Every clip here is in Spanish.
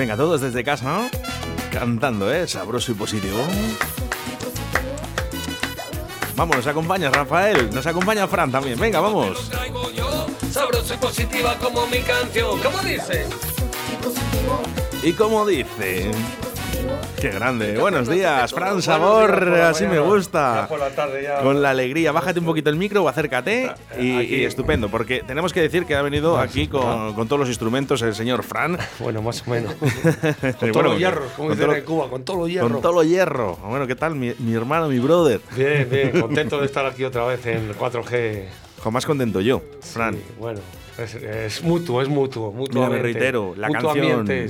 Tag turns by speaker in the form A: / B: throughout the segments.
A: Venga, todos desde casa, ¿no? Cantando, ¿eh? Sabroso y positivo. Vamos, nos acompaña Rafael, nos acompaña Fran también. Venga, vamos.
B: sabroso y positiva como mi canción. ¿Cómo dice?
A: Y como dice, qué grande. Buenos días, Fran Sabor, así me gusta.
C: Ya por la tarde ya.
A: Con la alegría, bájate un poquito el micro o acércate y,
C: Aquí.
A: y estupendo, porque tenemos que decir que ha venido aquí con, con todos los instrumentos el señor Fran.
C: Bueno, más o menos.
A: con
C: con todos los hierros, como dicen en Cuba, con todos los hierros.
A: Con todo lo hierro. Bueno, ¿qué tal? Mi, mi hermano, mi brother.
C: Bien, bien, contento de estar aquí otra vez en 4G.
A: Jamás contento yo, Fran.
C: Sí, bueno, es, es mutuo, es mutuo.
A: Mira,
C: mutuamente.
A: me reitero, la canción.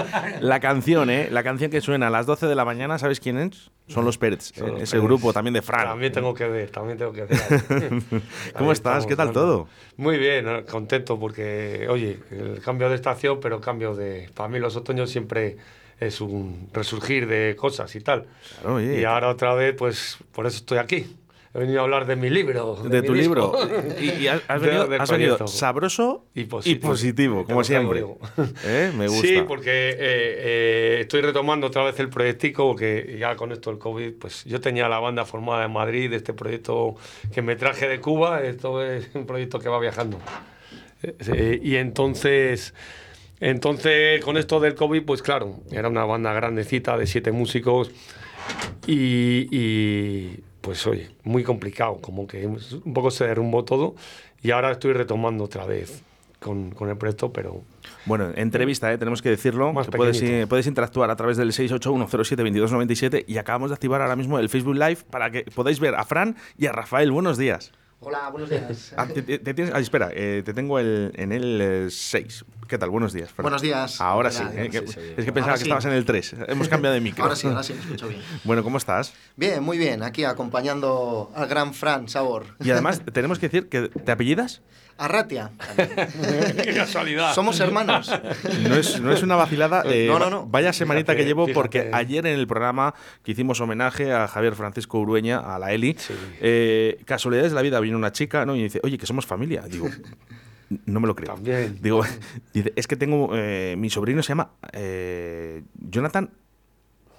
A: La canción, ¿eh? La canción que suena a las 12 de la mañana, ¿sabes quién es? Son los Pérez,
C: Son los
A: ese grupo también de Fran.
C: También tengo que ver, también tengo que ver.
A: ¿Cómo estás?
C: estamos
A: ¿Qué tal
C: dando.
A: todo?
C: Muy bien, eh, contento porque, oye, el cambio de estación, pero cambio de... Para mí los otoños siempre es un resurgir de cosas y tal.
A: Claro.
C: Y ahora otra vez, pues por eso estoy aquí. He venido a hablar de mi libro.
A: De
C: mi
A: tu
C: disco.
A: libro. Y, y has, has
C: De-
A: venido,
C: del
A: has venido sabroso
C: Y
A: y
C: positivo.
A: positivo,
C: Te
A: como siempre. ¿Eh? Me gusta.
C: Sí, porque eh, eh, estoy retomando otra vez el proyectico, porque ya con esto del COVID, pues yo tenía la banda formada en Madrid, este proyecto que me traje de Cuba, esto es un proyecto que va viajando. Y entonces, entonces con esto del COVID, pues claro, era una banda grandecita de siete músicos y, y, pues oye, muy complicado, como que un poco se derrumbó todo y ahora estoy retomando otra vez con, con el proyecto, pero
A: Bueno, entrevista, ¿eh? tenemos que decirlo.
C: Más
A: que puedes, puedes interactuar a través del 681072297 y acabamos de activar ahora mismo el Facebook Live para que podáis ver a Fran y a Rafael. Buenos días.
D: Hola, buenos días.
A: Ah, te- te- te tienes- ah, espera, eh, te tengo el, en el 6. ¿Qué tal? Buenos días. Fran.
D: Buenos días.
A: Ahora
D: Hola,
A: sí. eh, que-
D: sí,
A: es que pensaba
D: Ahora
A: que
D: sí.
A: estabas en el 3. Hemos cambiado de micro.
D: Ahora sí, ahora sí, me escucho bien.
A: Bueno, ¿cómo estás?
D: Bien, muy bien, aquí acompañando al gran Fran Sabor.
A: Y además, tenemos que decir que te apellidas.
D: Arratia.
C: qué casualidad.
D: Somos hermanos.
A: No es, no es una vacilada. eh,
D: No, no, no.
A: Vaya semanita que llevo
C: fíjate.
A: porque ayer en el programa que hicimos homenaje a Javier Francisco Urueña, a la Eli,
C: Sí.
A: eh, casualidades de la vida, vino una chica ¿no? y dice, oye, que somos familia. Digo, no me lo creo.
C: También.
A: Digo, dice, es que tengo, eh, mi sobrino se llama eh, Jonathan,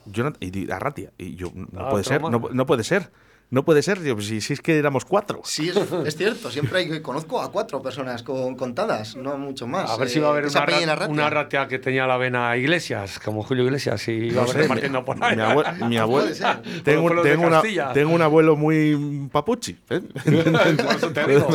A: Jonathan y Arratia. Y yo, no
C: Ah,
A: puede ser, no puede ser. No puede ser, Digo, si, si es que éramos cuatro.
D: Sí, es, es cierto, siempre hay, conozco a cuatro personas con, contadas, no mucho más.
C: A ver si
D: eh,
C: va a haber
D: que se
C: una, ra- una ratea que tenía la vena Iglesias, como Julio Iglesias, y iba
A: No sé,
C: repartiendo por ahí.
A: Mi, abue- mi abuelo.
D: Puede ser.
A: Tengo, una- un abuelo muy papuchi. ¿eh?
C: Por eso te digo.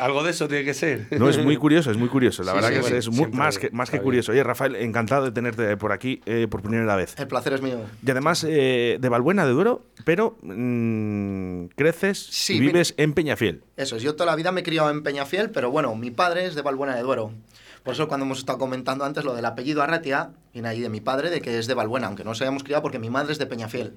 C: Algo de eso tiene que ser.
A: No, es muy curioso, es muy curioso. La
D: Sí,
A: verdad
D: sí,
A: que es-
D: bueno,
A: es, muy- más que, más que
C: está
A: curioso. Oye, Rafael, encantado de tenerte por aquí eh, por primera vez.
D: El placer es mío.
A: Y además eh, de Valbuena, de Duero, pero creces
D: Sí,
A: y
D: mi-
A: vives en Peñafiel.
D: Eso es, yo toda la vida me he criado en Peñafiel, pero bueno, mi padre es de Valbuena de Duero. Por eso cuando hemos estado comentando antes lo del apellido Arratia, viene ahí de mi padre, de que es de Valbuena, aunque no nos hayamos criado porque mi madre es de Peñafiel.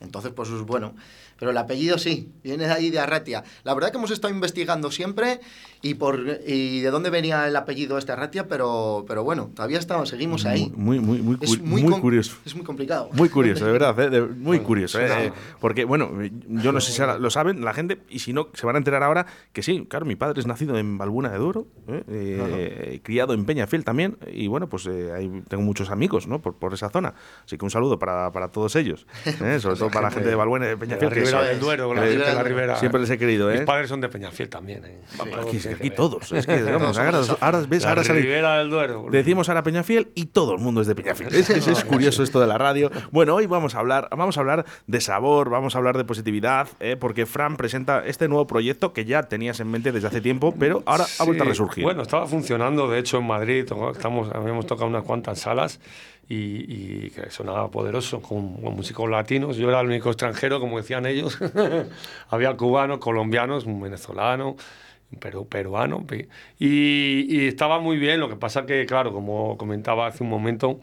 D: Entonces, pues bueno. Pero el apellido sí, viene de ahí de Arratia. La verdad que hemos estado investigando siempre y por y de dónde venía el apellido este Arratia, pero, pero bueno, todavía estamos, seguimos ahí.
A: Muy, muy, muy,
D: Es
A: muy curioso.
D: Es muy complicado.
A: Muy curioso, de verdad, ¿eh? De- muy curioso. ¿eh? Eh, Porque, bueno, yo no sé si lo saben la gente, y si no, se van a enterar ahora que sí, claro, mi padre es nacido en Balbuna de ¿eh? Eh, criado en Peñafiel también, y bueno, pues ahí tengo muchos amigos, ¿no? Por, por esa zona. Así que un saludo para, para todos ellos, sobre todo para la gente de Balbuena y de Peñafiel.
C: Ribera del Duero, la
A: que-
C: gente de la Ribera.
A: Siempre les he querido, ¿eh?
C: Mis padres son de Peñafiel también. ¿eh?
A: Aquí, es que aquí todos, es que, vamos, ahora, ahora ves,
C: La
A: ahora sale-
C: Ribera del Duero.
A: Decimos ahora Peñafiel y todo el mundo es de Peñafiel. Es que es, es curioso esto de la radio. Bueno, hoy vamos a hablar, vamos a hablar de sabor, vamos a hablar de positividad, ¿eh? porque Fran presenta este nuevo proyecto que ya tenías en mente desde hace tiempo, pero ahora ha vuelto a resurgir.
C: Bueno, estaba funcionando, de hecho, en Madrid. Estamos, habíamos tocado unas cuantas salas y, y que sonaba poderoso con, con músicos latinos. Yo era el único extranjero, como decían ellos. Había cubanos, colombianos, un venezolano, un peru- peruano. Y, y estaba muy bien. Lo que pasa que, claro, como comentaba hace un momento,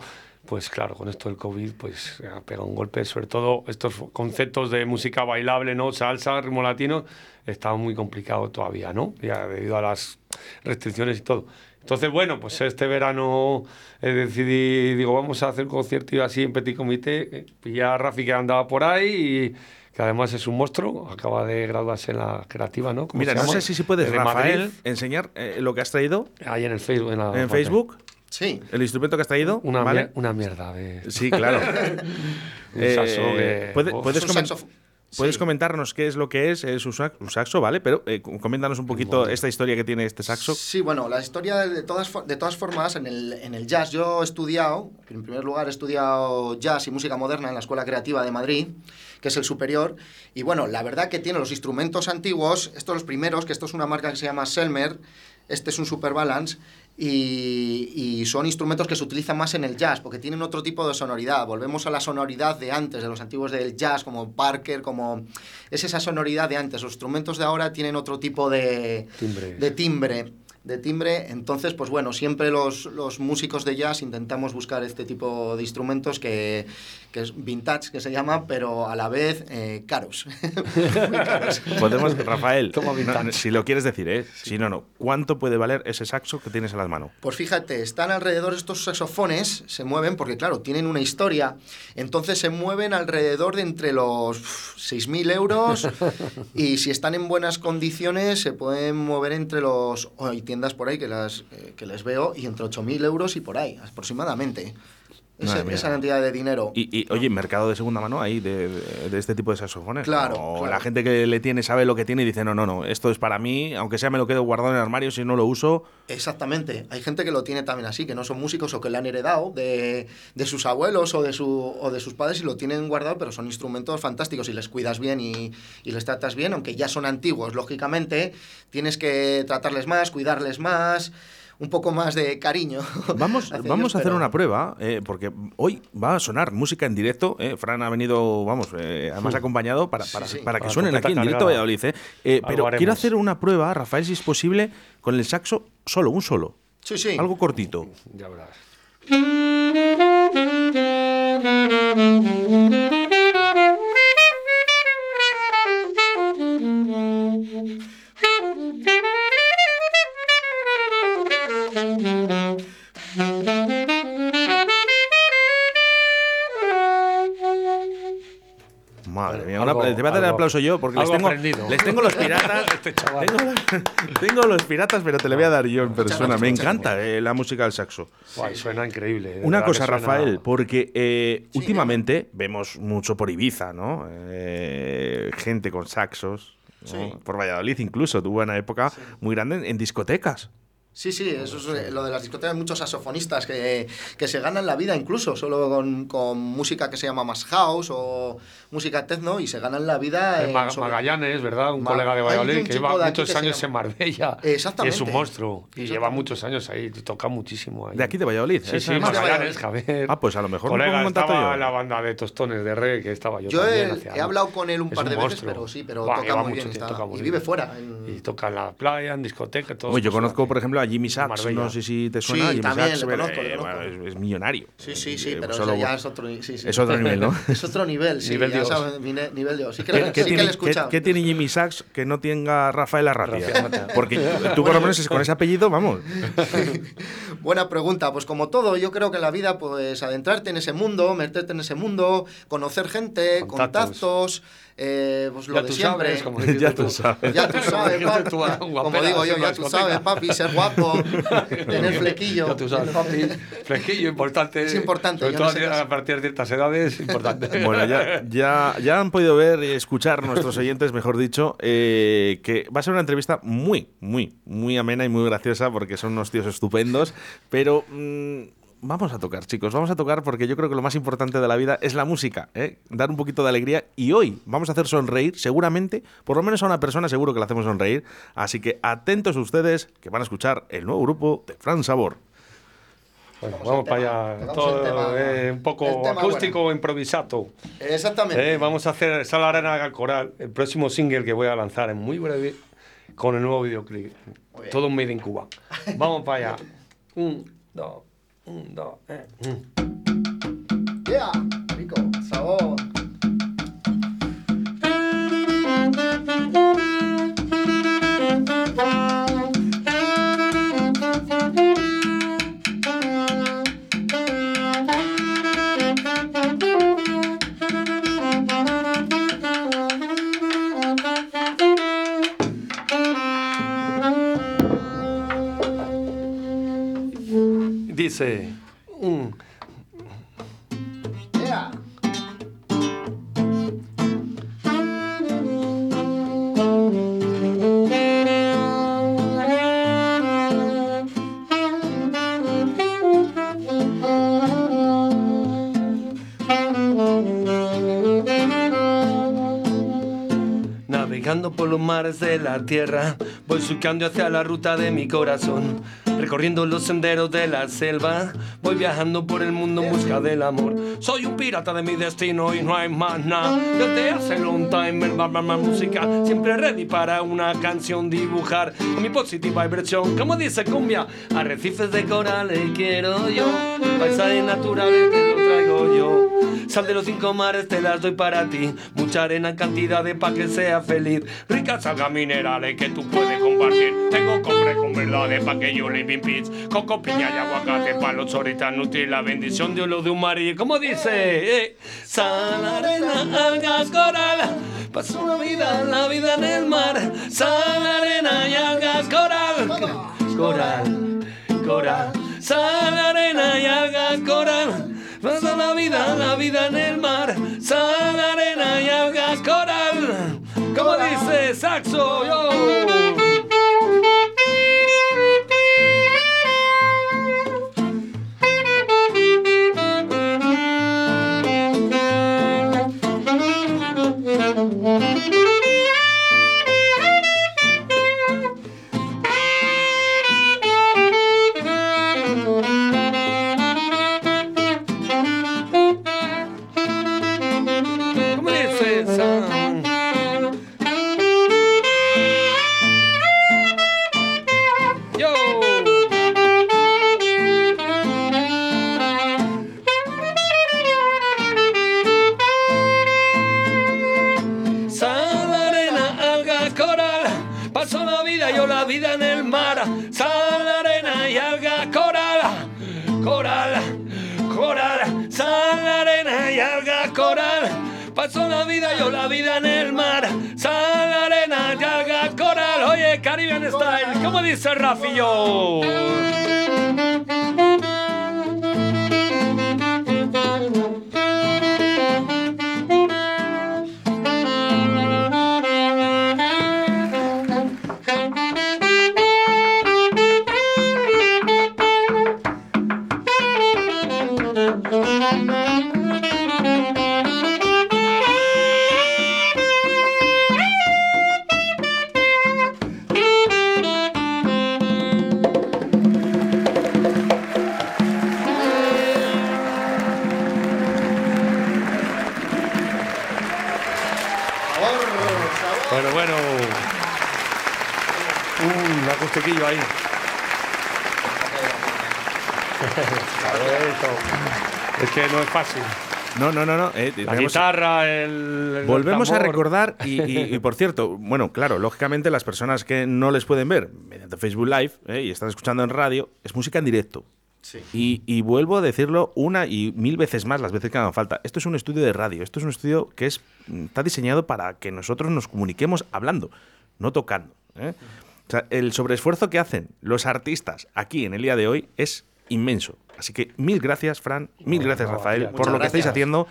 C: pues claro, con esto del COVID, pues ha pegado un golpe, sobre todo estos conceptos de música bailable, ¿no? Salsa, ritmo latino, estaba muy complicado todavía, ¿no? Ya debido a las restricciones y todo. Entonces, bueno, pues este verano eh, decidí, digo, vamos a hacer un concierto y así en petit comité. eh, Pillé a Rafi que andaba por ahí y que además es un monstruo, acaba de graduarse en la creativa, ¿no? ¿Cómo
A: Mira, no sé si, si puedes,
C: De
A: Rafael,
C: Madrid.
A: enseñar eh, lo que has traído
C: Ahí en el Facebook. En, la
A: en
C: pantalla.
A: Facebook,
D: Sí.
A: el instrumento que has traído.
C: Una,
A: ¿vale?
C: mier- una mierda de...
A: Sí, claro.
C: Un
A: Eh,
C: saxo que-
A: puede- puedes
D: Es un
A: comen-
D: saxofo-
A: Puedes
D: Sí.
A: comentarnos qué es lo que es, es un sax- un saxo, ¿vale? Pero eh, coméntanos un poquito esta historia que tiene este saxo.
D: Sí, bueno, la historia de todas, de todas formas, en el, en el jazz, yo he estudiado, en primer lugar he estudiado jazz y música moderna en la Escuela Creativa de Madrid, que es el superior, y bueno, la verdad que tiene los instrumentos antiguos, estos los primeros, que esto es una marca que se llama Selmer, este es un Super Balance, y, y son instrumentos que se utilizan más en el jazz, porque tienen otro tipo de sonoridad. Volvemos a la sonoridad de antes, de los antiguos del jazz, como Parker, como... Es esa sonoridad de antes. Los instrumentos de ahora tienen otro tipo de
C: Timbre.
D: de timbre de timbre entonces pues bueno siempre los, los músicos de jazz intentamos buscar este tipo de instrumentos que, que es vintage que se llama pero a la vez eh, caros.
A: Podemos, Rafael, no, si lo quieres decir, ¿eh? Si no, no. ¿Cuánto puede valer ese saxo que tienes en las manos?
D: Pues fíjate, están alrededor estos saxofones, se mueven porque, claro, tienen una historia. Entonces se mueven alrededor de entre los uf, 6.000 euros y si están en buenas condiciones se pueden mover entre los... oh, hay tiendas por ahí que, las, eh, que les veo y entre 8.000 euros y por ahí, aproximadamente. Ese- esa cantidad de dinero.
A: Y, y, oye, mercado de segunda mano ahí de, de- de este tipo de saxofones.
D: Claro,
A: O
D: claro.
A: la gente que le tiene sabe lo que tiene y dice, no, no, no, esto es para mí, aunque sea me lo quedo guardado en el armario, si no lo uso.
D: Exactamente. Hay gente que lo tiene también así, que no son músicos o que le han heredado de, de sus abuelos o de, su, o de sus padres y lo tienen guardado, pero son instrumentos fantásticos y les cuidas bien y, y les tratas bien, aunque ya son antiguos. Lógicamente, tienes que tratarles más, cuidarles más, un poco más de cariño.
A: Vamos,
D: hacia
A: vamos
D: ellos,
A: a hacer
D: pero-
A: una prueba, eh, porque hoy va a sonar música en directo. eh, Fran ha venido, vamos, eh, además acompañado para, para,
D: sí.
A: para que
C: Para
A: suenen aquí en directo. Valladolid. eh. Eh, pero quiero hacer una prueba, Rafael, si es posible, con el saxo solo, un solo.
D: Sí, sí.
A: Algo cortito.
C: Ya verás.
A: Te voy a dar el aplauso yo porque les tengo,
C: aprendido.
A: les tengo los piratas.
C: Este chaval.
A: tengo, los, tengo los piratas, pero te le voy a dar yo en persona. Me encanta eh, la música del saxo.
C: Guay, suena increíble.
A: Una
C: verdad
A: cosa,
C: suena-
A: Rafael, porque eh, últimamente vemos mucho por Ibiza, ¿no? Eh, gente con saxos. ¿no?
D: Sí.
A: Por Valladolid incluso, tuvo una época muy grande en, en discotecas.
D: Sí, sí, eso es lo de las discotecas. Muchos saxofonistas que, que se ganan la vida incluso solo con, con música que se llama más house o música techno y se ganan la vida. En
C: Ma-
D: sobre-
C: Magallanes, ¿verdad? Un
D: Ma-
C: colega de Valladolid que lleva muchos
D: que
C: años
D: llama-
C: en Marbella.
D: Exactamente.
C: Y es un monstruo. Y lleva muchos años ahí. y Toca muchísimo ahí.
A: De aquí de Valladolid.
C: Sí,
A: ¿eh?
C: sí, Magallanes. Javier.
A: Ah, pues a lo mejor me
C: Colega,
A: contacto
C: estaba
A: yo.
C: la banda de tostones de reggae que estaba yo,
D: Yo
C: también
D: he, hablado con él un
C: Es
D: par de veces, pero sí, pero
C: Buah,
D: toca muy
C: mucho
D: bien.
C: tiempo,
D: está-
C: toca muy
D: y
C: bien.
D: vive fuera. en-
C: Y toca en la playa, en discoteca, todo.
A: Yo conozco, por ejemplo, a Jimmy Sachs,
C: Marbella.
A: no sé si te suena.
D: Sí,
A: Jimmy
D: también,
A: Sachs,
D: le
A: bueno,
D: conozco, le
A: eh, bueno, es, es millonario.
D: Sí, sí, sí,
A: Eh,
D: pero
A: solo-
D: eso ya es otro, sí, sí.
A: es otro nivel, ¿no?
D: Es otro nivel, sí.
C: Nivel
D: ya
C: Dios.
D: sabes, mi ne- nivel Dios. Sí que,
A: ¿Qué,
D: que
A: tiene,
D: le he escuchado.
A: qué- qué tiene Jimmy Sachs que no tenga Rafael Arratia?
C: Rafael.
A: Porque tú por lo menos es con ese apellido, vamos.
D: Buena pregunta. Pues como todo, yo creo que en la vida, pues adentrarte en ese mundo, meterte en ese mundo, conocer gente,
C: Contactos.
D: contactos, eh, pues lo
C: Ya
D: de
C: tú
D: siempre.
C: sabes, como dijiste
A: Ya tú sabes.
D: Ya tú sabes, papi.
C: tú,
D: Como digo yo, ya tú sabes, papi, ser guapo, tener flequillo.
C: Ya tú sabes, papi. Flequillo, importante.
D: Es importante,
C: Sobre
D: yo
C: todo
D: no sé
C: a partir de ciertas edades, importante.
A: Bueno, ya, ya, ya han podido ver y escuchar nuestros oyentes, mejor dicho, eh, que va a ser una entrevista muy, muy, muy amena y muy graciosa porque son unos tíos estupendos, pero... mm, Vamos a tocar, chicos, vamos a tocar porque yo creo que lo más importante de la vida es la música, ¿eh? dar un poquito de alegría y hoy vamos a hacer sonreír, seguramente, por lo menos a una persona seguro que la hacemos sonreír, así que atentos ustedes que van a escuchar el nuevo grupo de Fran Sabor.
C: Bueno, vamos para
D: tema,
C: allá. Todo
D: tema.
C: eh, un poco acústico, improvisado.
D: Exactamente.
C: Eh, vamos a hacer Sal Arena al Coral, el próximo single que voy a lanzar en muy breve con el nuevo videoclip. Todo made in Cuba. Vamos para allá. Un, dos, un, dos, eh.
D: Yeah,
C: tierra, voy surcando hacia la ruta de mi corazón. Recorriendo los senderos de la selva, voy viajando por el mundo en busca del amor. Soy un pirata de mi destino y no hay más nada. Desde hace long time, el bar, bar, bar, música, siempre ready para una canción dibujar. Con mi positiva versión, como dice cumbia, arrecifes de corales quiero yo, paisajes naturales yo. Sal de los cinco mares te las doy para ti. Mucha arena en cantidades pa' que sea feliz. Ricas algas minerales que tú puedes compartir. Tengo cofre con verdades pa' que yo live in peace. Coco, piña y aguacate pa' los choritas nutri. La bendición de lo de un mar y como dice, eh, sal, arena, algas, coral. Paso la vida, la vida en el mar. Sal, arena y algas, coral. Coral, coral. Sal, arena y algas, coral. Pasa la vida, la vida en el mar, sal, arena y algas, coral. Como dice Saxo, yo. Vida, yo la vida en el mar. Sal, arena alga, coral. Oye, Caribbean Style, ¿cómo dice Rafi fácil.
A: No, no, no, no. eh,
C: La
A: tenemos-
C: guitarra, el. el
A: Volvemos a recordar, y, y- y por cierto, bueno, claro, lógicamente las personas que no les pueden ver mediante Facebook Live eh, y están escuchando en radio, es música en directo.
D: Sí.
A: Y, y vuelvo a decirlo una y mil veces más las veces que hagan falta. Esto es un estudio de radio, esto es un estudio que es, está diseñado para que nosotros nos comuniquemos hablando, no tocando. ¿eh? O sea, el sobreesfuerzo que hacen los artistas aquí en el día de hoy es inmenso. Así que mil gracias, Fran, mil gracias, Rafael, por lo que estáis haciendo.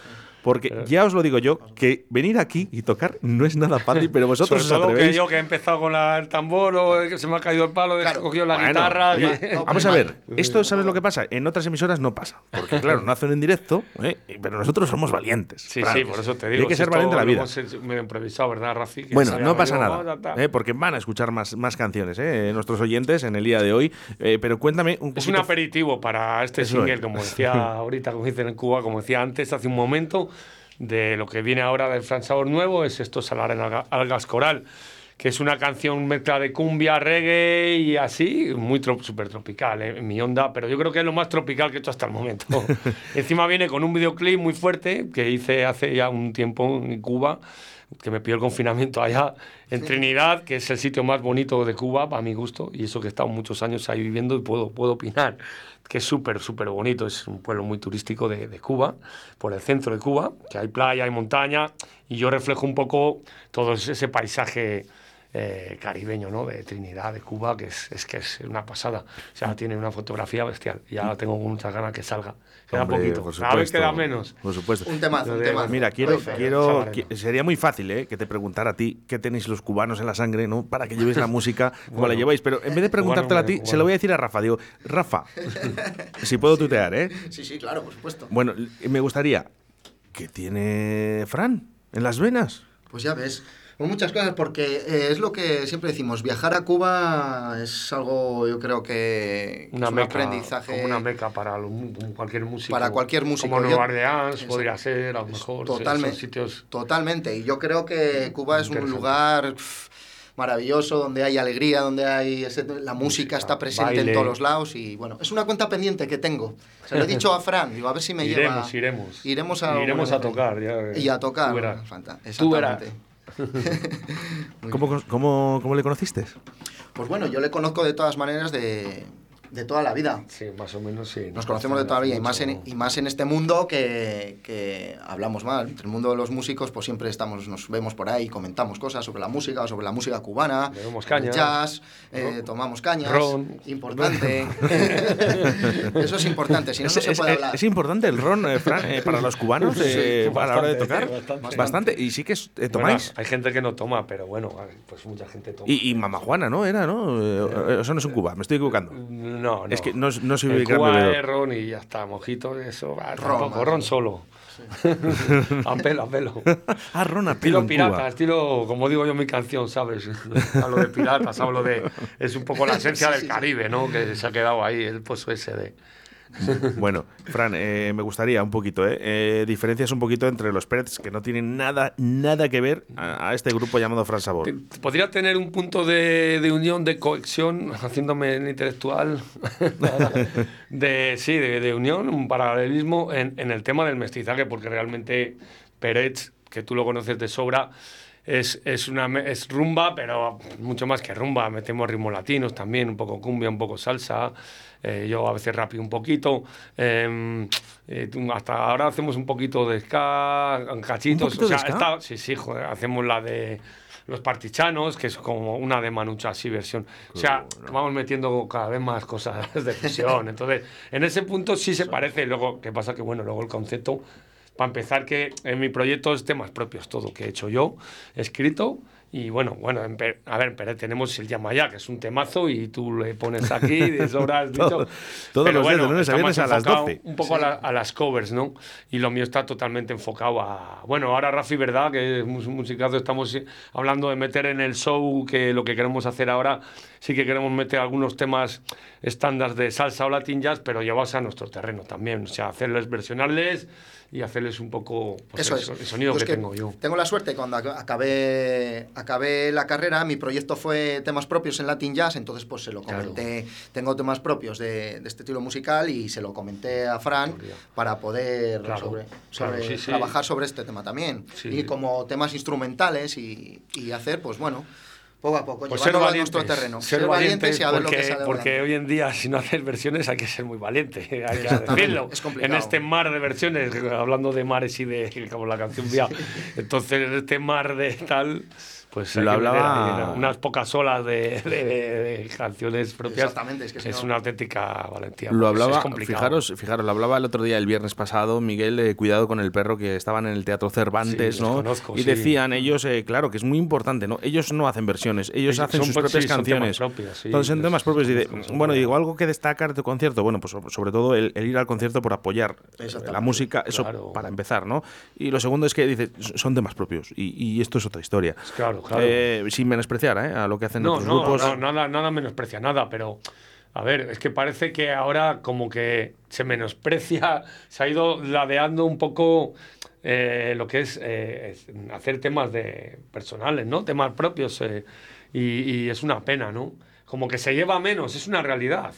A: Porque ya os lo digo yo, que venir aquí y tocar no es nada fácil, pero vosotros
C: Sobre
A: os
C: que yo que he empezado con la- el tambor o que se me ha caído el palo, he
D: Claro.
C: cogido la
A: Bueno,
C: guitarra.
A: oye,
C: que-
A: vamos a ver, esto sabes lo que pasa, en otras emisoras no pasa, porque claro, no hacen en directo, ¿eh? pero nosotros somos valientes.
C: Sí, sí, por eso te
A: Y
C: digo.
A: hay que
C: si
A: ser valiente en la vida.
C: Me he improvisado, ¿verdad, Rafi?
A: Bueno, no pasa nada. ¿eh? porque van a escuchar más, más canciones, ¿eh? nuestros oyentes en el día de hoy. Eh, pero cuéntame un
C: Es
A: poquito.
C: un aperitivo para este
A: Eso
C: single,
A: es.
C: como decía ahorita, como dicen en Cuba, como decía antes, hace un momento, de lo que viene ahora del Fran Sabor nuevo, es esto Salar en Alga- Algas Coral, que es una canción mezcla de cumbia, reggae y así, muy tro- súper tropical, ¿eh? en mi onda, pero yo creo que es lo más tropical que he hecho hasta el momento. Encima viene con un videoclip muy fuerte que hice hace ya un tiempo en Cuba, que me pidió el confinamiento allá en Trinidad, que es el sitio más bonito de Cuba, para mi gusto, y eso que he estado muchos años ahí viviendo y puedo, puedo opinar, que es súper, súper bonito, es un pueblo muy turístico de, de Cuba, por el centro de Cuba, que hay playa, hay montaña, y yo reflejo un poco todo ese paisaje eh, caribeño, ¿no? De Trinidad, de Cuba, que es, es que es una pasada. O sea, tiene una fotografía bestial. Ya tengo muchas ganas que salga. Queda
A: Hombre,
C: poquito.
A: por
C: Cada vez
A: supuesto,
C: queda menos.
A: Por supuesto.
D: Un temazo, un temazo.
A: Mira, quiero, quiero, sería muy fácil ¿eh? que te preguntara a ti qué tenéis los cubanos en la sangre, ¿no? Para que llevéis la música como
C: Bueno.
A: la lleváis. Pero en vez de preguntártela a ti,
C: Bueno,
A: se lo voy a decir a Rafa. Digo, Rafa, si puedo tutear, ¿eh?
D: Sí, sí, claro, por supuesto.
A: Bueno, me gustaría. ¿Qué tiene Fran en las venas?
D: Pues ya ves. Con muchas cosas, porque eh, es lo que siempre decimos, viajar a Cuba es algo, yo creo que
C: Una
D: es un aprendizaje
C: como una meca para lo- cualquier músico.
D: Para cualquier músico.
C: Como Nueva Orleans podría ser, a lo mejor.
D: Totalmente.
C: esos sitios.
D: Totalmente. Y yo creo que Cuba es un lugar maravilloso, donde hay alegría, donde hay ese- la música está presente
C: baile.
D: en todos los lados. Y bueno, es una cuenta pendiente que tengo. Se lo he dicho a Fran, digo, a ver si me
C: iremos,
D: lleva.
C: iremos.
D: Iremos a,
C: Iremos a tocar. ya,
D: Y a tocar.
C: Tú verás. Tú verás.
A: ¿Cómo, cómo, ¿Cómo le conociste?
D: Pues bueno, yo le conozco de todas maneras de, de toda la vida.
C: Sí, más o menos sí.
D: Nos conocemos de toda la vida y más en, y más en este mundo que, que hablamos mal. Entre el mundo de los músicos, pues siempre estamos, nos vemos por ahí, comentamos cosas sobre la música o sobre la música cubana,
C: Bebemos caña.
D: jazz, eh, tomamos cañas.
C: Ron.
D: Importante. Eso es importante, si no, no
A: es,
D: se puede
A: es-
D: hablar.
A: es importante el ron, eh, Fran, eh, para los cubanos eh,
C: Sí,
A: a la hora de tocar.
C: bastante.
A: Bastante. Y sí que eh,
C: Bueno,
A: tomáis.
C: hay gente que no toma, pero bueno, pues mucha gente toma.
A: Y, y Mamá Juana, ¿no? Era, ¿no? Eh, Eso no es en Cuba, me estoy equivocando.
C: No, no.
A: Es que no, no soy gran
C: Cuba
A: bebedor.
C: es ron y ya está, mojito, eso, ah,
D: Ron,
C: tampoco,
D: más.
C: ron solo. a pelo, a pelo.
A: Ah, ron a pelo
C: Estilo
A: en
C: pirata,
A: Cuba.
C: estilo, como digo yo en mi canción, ¿sabes? hablo de piratas, hablo de... Es un poco la esencia del Caribe, ¿no? Que se ha quedado ahí, el pozo ese de...
A: Bueno, Fran, eh, me gustaría un poquito, ¿eh? Eh, Diferencias un poquito entre los Preds, que no tienen nada, nada que ver a, este grupo llamado Fran Sabor.
C: Podría tener un punto de, de unión, de cohesión, haciéndome el intelectual, de, sí, de, de unión, un paralelismo en, en el tema del mestizaje, porque realmente Pérez, que tú lo conoces de sobra, es, es, una, es rumba, pero mucho más que rumba. Metemos ritmos latinos también, un poco cumbia, un poco salsa. eh, yo a veces rapio un poquito. em, eh, hasta ahora hacemos un poquito de ska, cachitos.
A: poquito
C: o sea,
A: de ska?
C: está- sí, sí, joder, hacemos la de los partichanos, que es como una de Manucha así versión. O sea, vamos metiendo cada vez más cosas de fusión. Entonces, en ese punto sí se parece. Luego, ¿qué pasa? Que bueno, luego el concepto, para empezar, que en mi proyecto es temas propios, todo que he hecho yo, escrito. Y bueno, bueno, en a ver, en Pérez tenemos el Yamayá, que es un temazo, y tú le pones aquí, de sobra has dicho.
A: Todo- todos
C: Pero
A: los días de
C: bueno,
A: lunes a viernes a las
C: enfocado
A: 12.
C: Un poco a, la- a las covers, ¿no? Y lo mío está totalmente enfocado a. Bueno, ahora Rafi, ¿verdad? Que es mus- musicazo, estamos hablando de meter en el show que lo que queremos hacer ahora, sí que queremos meter algunos temas estándar de salsa o latin jazz, pero llevados a nuestro terreno también. O sea, hacerles versionarles y hacerles un poco pues,
D: Eso
C: el,
D: es.
C: el sonido
D: Yo es
C: que, tengo yo.
D: Tengo la suerte cuando ac- acabé acabé la carrera, mi proyecto fue temas propios en Latin Jazz, entonces pues se lo
C: Claro.
D: comenté, tengo temas propios de, de este estilo musical y se lo comenté a Fran para poder
C: Claro,
D: sobre,
C: sí.
D: trabajar sobre este tema también.
C: Sí.
D: Y como temas instrumentales y, y hacer, pues bueno, poco a poco,
C: Pues ser
D: llevándolo a
C: valientes,
D: nuestro terreno.
C: ser, valientes
D: y a ver lo que
C: porque,
D: sale
C: porque hoy en día si no haces versiones hay que ser muy valiente, hay que decirlo.
D: es complicado.
C: en este mar de versiones, hablando de mares y de como la canción Vía, entonces en este mar de tal, pues
A: Lo hablaba-
C: unas pocas olas de, de- de- de canciones propias.
D: Exactamente, es que si no-
C: una auténtica valentía.
A: Lo
C: es
A: hablaba,
C: complicado.
A: fijaros, fijaros, lo hablaba el otro día, el viernes pasado, Miguel, eh, cuidado con el perro que estaban en el Teatro Cervantes,
C: Sí,
A: ¿no?
C: conozco,
A: y
C: sí.
A: decían ellos, eh, claro, que es muy importante, ¿no? Ellos no hacen versiones, ellos
C: Ellos
A: hacen
C: son
A: sus
C: pro-
A: propias
C: sí, son
A: canciones.
C: temas propios, sí,
A: Entonces, en
C: es-
A: temas propios, dice,
C: son- son
A: bueno, digo, algo que destacar de tu concierto, bueno, pues so- sobre todo el, el ir al concierto por apoyar eh, la música, eso
C: claro.
A: para empezar, ¿no? Y lo segundo es que dice, son temas propios, y, y esto es otra historia.
C: Claro, claro.
A: Eh, sin menospreciar ¿eh? a lo que hacen
C: No,
A: otros
C: no,
A: grupos.
C: no, nada, nada menosprecia nada, pero a ver, es que parece que ahora como que se menosprecia, se ha ido ladeando un poco eh, lo que es, es hacer temas de personales, ¿no? Temas propios y, y es una pena, ¿no? Como que se lleva menos, es una realidad.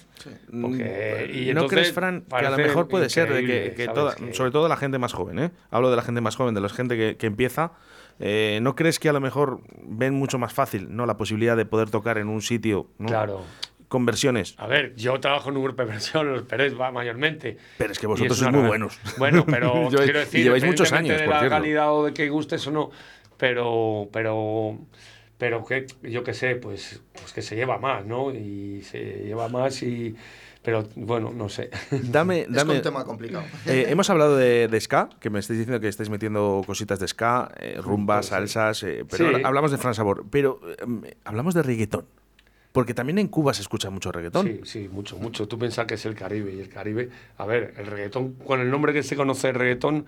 C: Porque- y
A: Mm, ¿No crees, Fran, que a lo mejor puede ser de que, toda-
C: Que-
A: sobre todo la gente más joven, ¿eh? Hablo de la gente más joven, de la gente que empieza. Eh, ¿No crees que a lo mejor ven mucho más fácil ¿no? la posibilidad de poder tocar en un sitio ¿no?
C: Claro.
A: con versiones?
C: A ver, yo trabajo en un grupo de versión, los Pérez va mayormente.
A: Pero es que
C: Y
A: vosotros sois muy buenos.
C: Bueno, pero quiero
A: y
C: decir,
A: lleváis muchos años,
C: de
A: por
C: la
A: cierto.
C: calidad o de que gustes o no, pero, pero, pero que yo qué sé, pues, pues que se lleva más, ¿no? Y se lleva más y, pero bueno, no sé.
A: Dame,
D: Es
A: dame,
D: un tema complicado.
A: Eh, hemos hablado de, de ska, que me estáis diciendo que estáis metiendo cositas de ska, eh, rumbas, salsas, eh, pero
C: Sí.
A: hablamos de Fran Sabor, pero eh, hablamos de reggaetón. Porque también en Cuba se escucha mucho reggaetón.
C: Sí, sí, mucho, mucho. Tú piensas que es el Caribe y el Caribe, a ver, el reggaetón, con el nombre que se conoce el reggaetón,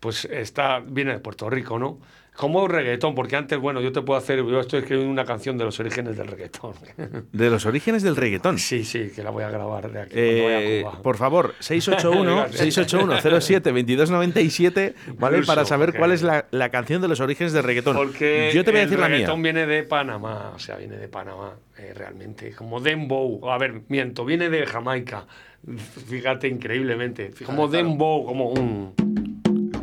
C: pues está, viene de Puerto Rico, ¿no? Como reggaetón, porque antes, bueno, yo te puedo hacer, yo estoy escribiendo una canción de los orígenes del reggaetón.
A: De los orígenes del reggaetón.
C: Sí, sí, que la voy a grabar de aquí
A: Eh,
C: a Cuba.
A: por favor, 681 681 07 2297, ¿vale?
C: Incluso,
A: Para saber cuál es la, la canción de los orígenes del reggaetón.
C: Porque
A: Yo te voy a
C: el
A: decir la mía.
C: reggaetón viene de Panamá, o sea, viene de Panamá, eh, realmente. Como Dembow, a ver, miento, viene de Jamaica. Fíjate, increíblemente. como
D: claro.
C: Dembow, como un...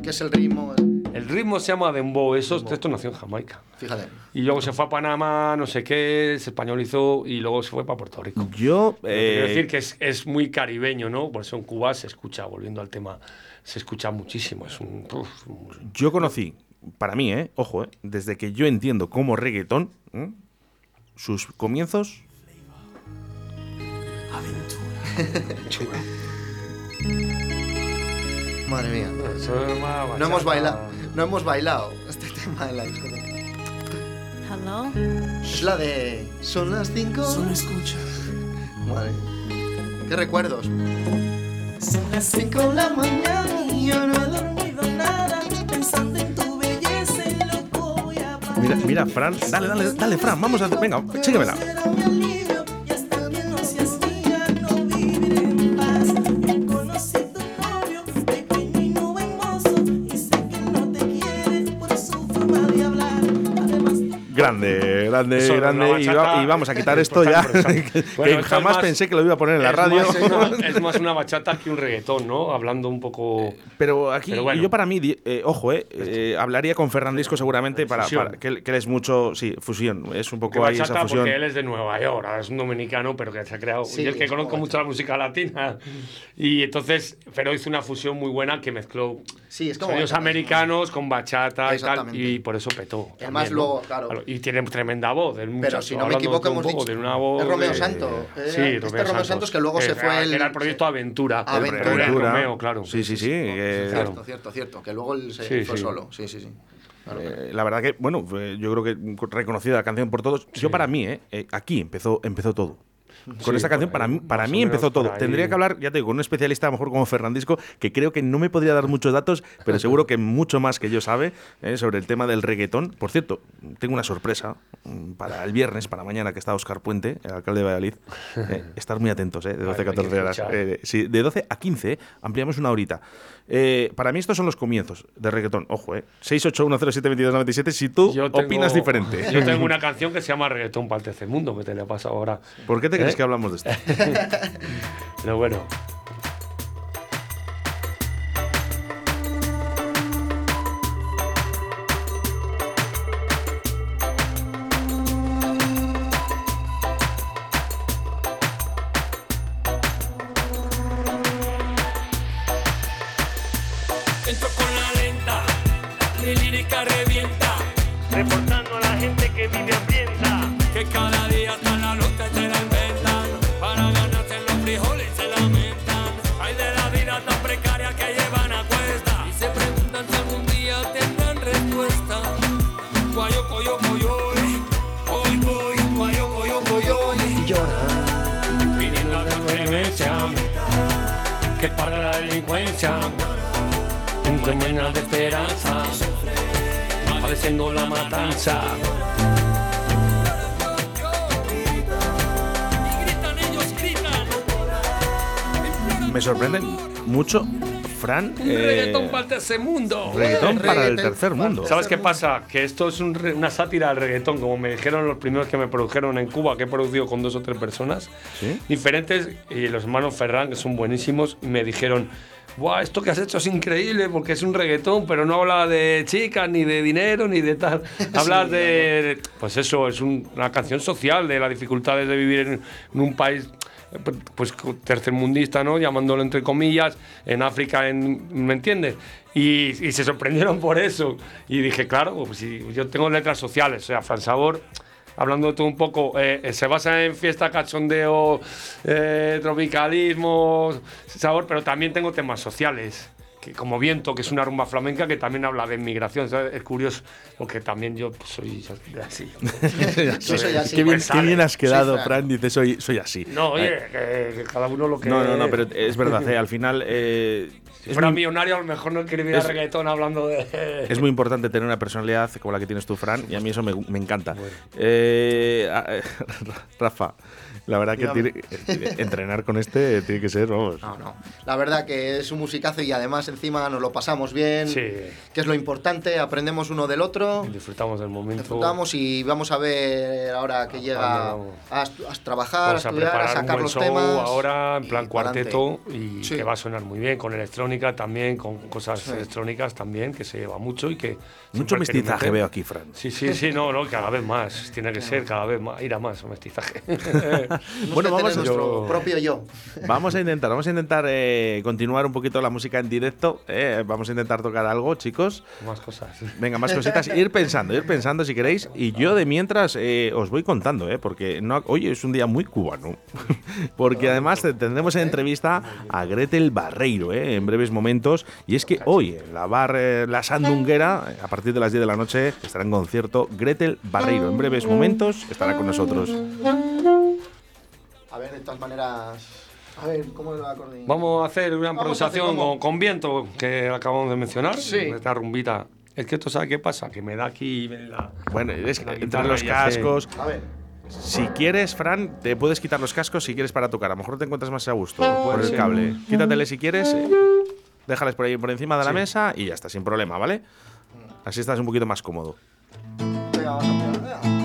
D: ¿Qué es el ritmo?
C: El ritmo se llama Dembow, eso, esto nació en Jamaica.
D: Fíjate.
C: Y luego se fue a Panamá, no sé qué, se españolizó y luego se fue para Puerto Rico.
A: Yo,
C: Quiero
A: eh,
C: decir que es, es muy caribeño, ¿no? Por eso en Cuba se escucha, volviendo al tema, se escucha muchísimo. Es un. uf, un-
A: yo conocí, para mí, eh, ojo, eh, desde que yo entiendo como reggaetón, ¿eh? sus comienzos
D: Madre mía. No hemos bailado, no hemos bailado este tema en la discoteca.
E: Hello?
D: Es la de. Son las 5.
B: Solo escucha.
D: Madre. ¿Qué recuerdos?
E: Son las 5 de la mañana y yo no he dormido nada. Pensando en tu belleza y loco voy a parar.
A: Mira, mira, Fran, dale, dale, dale, Fran, vamos a. Venga, síguemela. Grande, grande,
C: Eso,
A: grande. Y, va- y vamos a quitar
C: es
A: esto ya. que
C: Bueno,
A: jamás
C: más-
A: pensé que lo iba a poner en la radio.
C: Más una, es más una bachata que un reggaetón, ¿no? Hablando un poco.
A: Pero aquí,
C: Pero bueno.
A: yo para mí, eh, ojo, eh, eh, hablaría con Fernandisco seguramente para, para- que, él- que él es mucho, sí, fusión, es un poco ahí esa
C: bachata
A: fusión.
C: porque él es de Nueva York, ahora es un dominicano, pero que se ha creado.
D: Sí,
C: y es que conozco mucho la música latina. Y entonces, pero hizo una fusión muy buena que mezcló
D: Sí, es como
C: sonidos
D: bachata,
C: americanos con bachata y tal. Y por eso petó.
D: Además,
C: también,
D: luego,
C: ¿no?
D: claro.
C: Y tiene tremenda voz. del muchacho,
D: si no me equivoco,
C: de un
D: hemos
C: poco,
D: dicho-
C: una voz
D: es Romeo
C: de-
D: Santo, era-
C: Sí,
D: este
C: Romeo
D: Romeo Santos que luego se
C: era-
D: fue el-
C: Era el proyecto Aventura.
D: Aventura.
C: El
A: Aventura.
C: Romeo, claro.
A: Sí, sí, sí. eh,
C: Claro.
D: Cierto, cierto, cierto. Que luego él se
C: Sí,
D: fue
C: sí.
D: solo. Sí, sí, sí. Claro.
A: eh, la verdad que, bueno, yo creo que reconocida la canción por todos. Yo para mí, eh, eh, aquí empezó, empezó todo. Con
C: Sí,
A: esta canción, para mí, para mí empezó todo.
C: ahí.
A: Tendría que hablar, ya te digo, con un especialista a lo mejor como Fernandisco, que creo que no me podría dar muchos datos, pero seguro que mucho más que yo sabe eh, sobre el tema del reggaetón. Por cierto, tengo una sorpresa mm, para el viernes, para mañana, que está Oscar Puente, el alcalde de Valladolid. Eh, estar muy atentos, eh, de 12 a
C: Ay, hay que
A: 14 horas. Eh, sí, de 12 a 15, eh, ampliamos una horita. Eh, para mí estos son los comienzos de reggaetón. Ojo, eh. 681072297 si tú
C: tengo-
A: opinas diferente.
C: Yo tengo una canción que se llama Reggaetón para el tercer mundo, que te le pasa ahora.
A: ¿Por qué te
C: ¿Eh?
A: que hablamos de esto?
C: Pero bueno.
B: Entro con la lenta, mi lírica revienta.
F: reportando a la gente que vive hambrienta.
B: Que cada día
C: llena de esperanza, padeciendo la matanza.
A: Me sorprenden mucho, Fran.
B: Un
A: eh,
B: reggaetón para el tercer mundo.
A: reggaetón para el tercer mundo.
C: ¿Sabes qué pasa? Que esto es un re- una sátira del reggaetón, como me dijeron los primeros que me produjeron en Cuba, que he producido con dos o tres personas
A: ¿Sí?
C: diferentes, y los hermanos Ferran, que son buenísimos, y me dijeron, Buah, esto que has hecho es increíble porque es un reggaetón, pero no habla de chicas, ni de dinero, ni de tal. Hablas de. Pues eso, es un- una canción social, de las dificultades de vivir en, en un país pues tercermundista, ¿no? Llamándolo entre comillas, en África, en, ¿me entiendes? Y, y se sorprendieron por eso. Y dije, claro, pues si yo tengo letras sociales, o sea, Fran Sabor, hablando de todo un poco, eh, se basa en fiesta, cachondeo, eh, tropicalismo, sabor, pero también tengo temas sociales. Que como Viento, que es una rumba flamenca que también habla de inmigración. ¿sabes? Es curioso, porque también yo pues, soy así.
D: Sí, soy así.
A: qué, bien,
C: Pues
A: qué
C: sale.
A: bien has quedado,
D: Fran.
A: Fran. Dice, soy, soy así.
C: No, oye, que, que cada uno lo que.
A: No, no, no, pero es verdad, eh, al final eh, es,
C: fuera
A: muy,
C: millonario, a lo mejor no escribiría
A: es-
C: reggaetón hablando de.
A: es muy importante tener una personalidad como la que tienes tú, Fran, y a mí eso me, me encanta. Eh, a- eh, Rafa, la verdad que tiene- eh, entrenar con este tiene que ser, vamos.
D: No, no. La verdad que es un musicazo y además encima nos lo pasamos bien,
C: Sí.
D: que es lo importante, aprendemos uno del otro,
C: Disfrutamos del momento.
D: disfrutamos y vamos a ver ahora que llega
C: Vamos.
D: a, trabajar,
C: Vamos
D: a
C: a
D: estudiar, a
C: preparar un
D: sacar
C: buen
D: los
C: show
D: temas.
C: ahora en plan
D: y
C: cuarteto y
D: Sí.
C: que va a sonar muy bien con electrónica también, con cosas
D: Sí.
C: electrónicas también que se lleva mucho y que
A: Mucho mestizaje veo aquí, Fran.
C: Sí, sí, sí, no, no, cada vez más. Tiene que ser cada vez más, ir a más mestizaje.
A: Bueno, vamos a-
D: nuestro
C: yo-
D: propio yo.
A: Vamos a intentar, vamos a intentar eh, continuar un poquito la música en directo. eh, vamos a intentar tocar algo, chicos.
C: más cosas.
A: Venga, más cositas. Ir pensando, ir pensando si queréis. Y yo de mientras eh, os voy contando, ¿eh? porque no, hoy es un día muy cubano. porque además te- tendremos en entrevista a Gretel Barreiro ¿eh? en breves momentos. Y es que hoy en la bar eh, La Sandunguera, a partir de las 10 de la noche, estará en concierto Gretel Barreiro. En breves momentos estará con nosotros.
D: A ver, de todas maneras, a ver, ¿cómo el acordeón?
C: Vamos a hacer una improvisación con, con viento que acabamos de mencionar.
D: Sí.
C: Esta rumbita. Es que esto, ¿sabes qué pasa? Que me da aquí la.
A: Bueno, es que entre los cascos.
D: A ver,
A: Si quieres, Fran, te puedes quitar los cascos si quieres para tocar. A lo mejor te encuentras más a gusto por el cable. Quítatele si quieres. eh, Déjales por ahí por encima de la
C: Sí.
A: mesa y ya está, sin problema, ¿vale? Así estás un poquito más cómodo.
D: venga, vamos a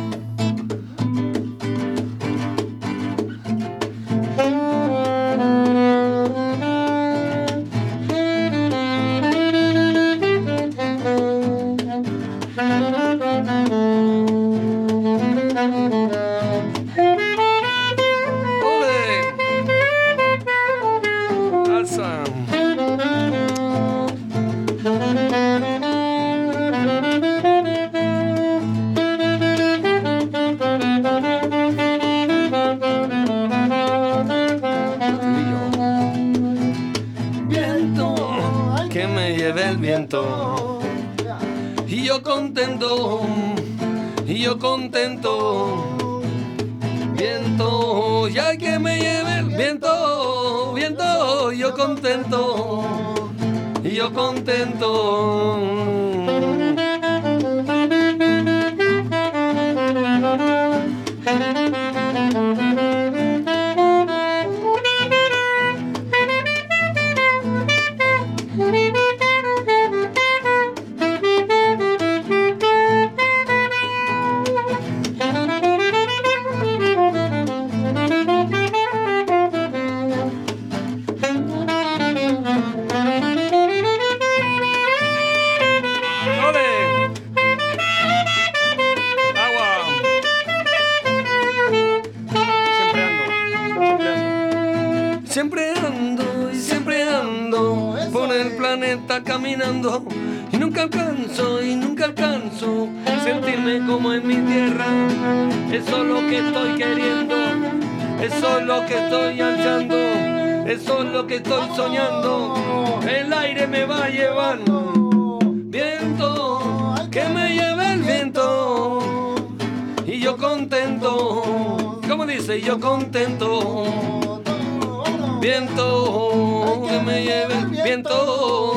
C: Viento, que me lleve el viento,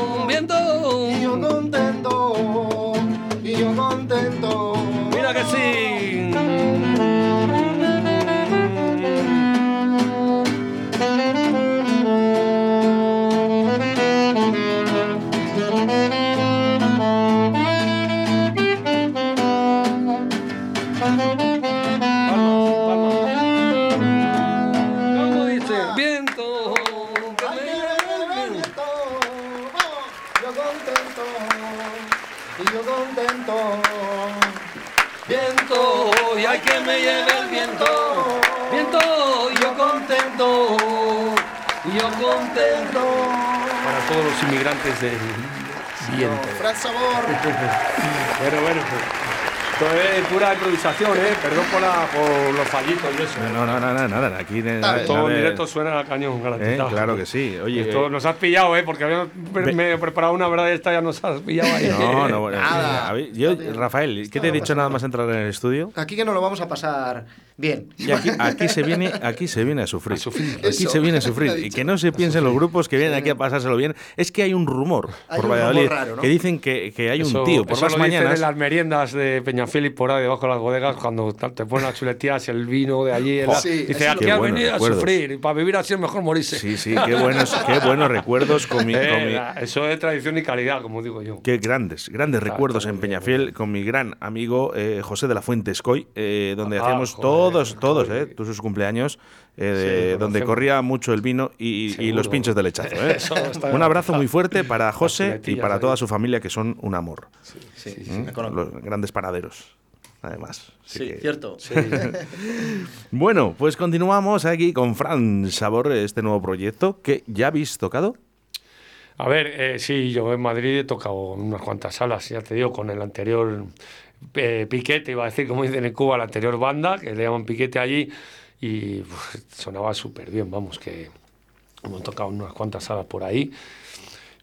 C: los inmigrantes del viento.
D: Fran Sabor.
C: Bueno, bueno. Esto es pura improvisación, ¿eh? Perdón por, la, por los fallitos y eso.
A: No, no, no, no, nada, aquí.
C: Todo
A: nada
C: en directo suena a cañón,
A: Eh,
C: garantizado.
A: claro que sí. Oye,
C: Esto
A: eh,
C: nos has pillado, ¿eh? Porque habíamos pre- me he preparado una verdad y esta ya nos has pillado ahí.
A: no, no, bueno,
D: Nada.
A: yo, Rafael, ¿qué te he dicho nada más entrar en el estudio?
D: Aquí que nos lo vamos a pasar bien.
A: Y aquí, aquí se viene, aquí se viene a sufrir.
C: A sufrir.
A: Aquí
D: Eso,
A: se viene a sufrir. Y que no se piensen los grupos que vienen aquí a pasárselo bien. Es que hay un rumor
D: Hay
A: por
D: un
A: Valladolid
D: rumor raro, ¿no?
A: que dicen que, que hay
C: Eso-
A: un tío por las mañanas.
C: en las meriendas de Peñafiel y por ahí debajo de las bodegas cuando te ponen las chuletías, el vino de allí. el-
D: Sí,
C: dice, aquí
A: Qué
C: ha
A: buenos
C: venido a
A: recuerdos.
C: sufrir y para vivir así es mejor morirse.
A: Sí, sí, qué buenos, qué buenos recuerdos con mi, con mi-
C: Eh, eso es tradición y calidad, como digo yo.
A: Qué grandes, grandes recuerdos en Peñafiel
C: bien.
A: con mi gran amigo eh, José de la Fuente Escoy, eh, donde
C: Ah,
A: hacíamos
C: joder,
A: todos, todos,
C: joder.
A: eh, todos sus cumpleaños, eh,
C: Sí,
A: donde corría mucho el vino y, los pinchos de lechazo. eh. Un abrazo muy fuerte para José y para toda su familia, que son un amor.
D: Sí,
A: ¿Mm?
D: me conozco.
A: Los grandes panaderos, además.
D: Sí,
A: que-
D: cierto.
A: Bueno, pues continuamos aquí con Fran Sabor, este nuevo proyecto que ya habéis tocado.
C: A ver, eh, sí, yo en Madrid he tocado unas cuantas salas, ya te digo, con el anterior eh, piquete, iba a decir, como dicen en Cuba, la anterior banda, que le llaman piquete allí, y sonaba súper bien, vamos, que hemos tocado unas cuantas salas por ahí.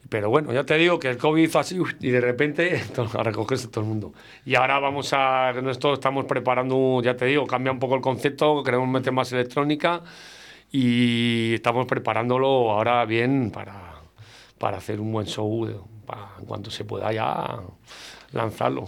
C: Pero bueno, ya te digo que el COVID hizo así y de repente a recogerse todo el mundo. Y ahora vamos a, nosotros estamos preparando, ya te digo, cambia un poco el concepto, queremos meter más electrónica y estamos preparándolo ahora bien para, para hacer un buen show, para, en cuanto se pueda ya lanzarlo.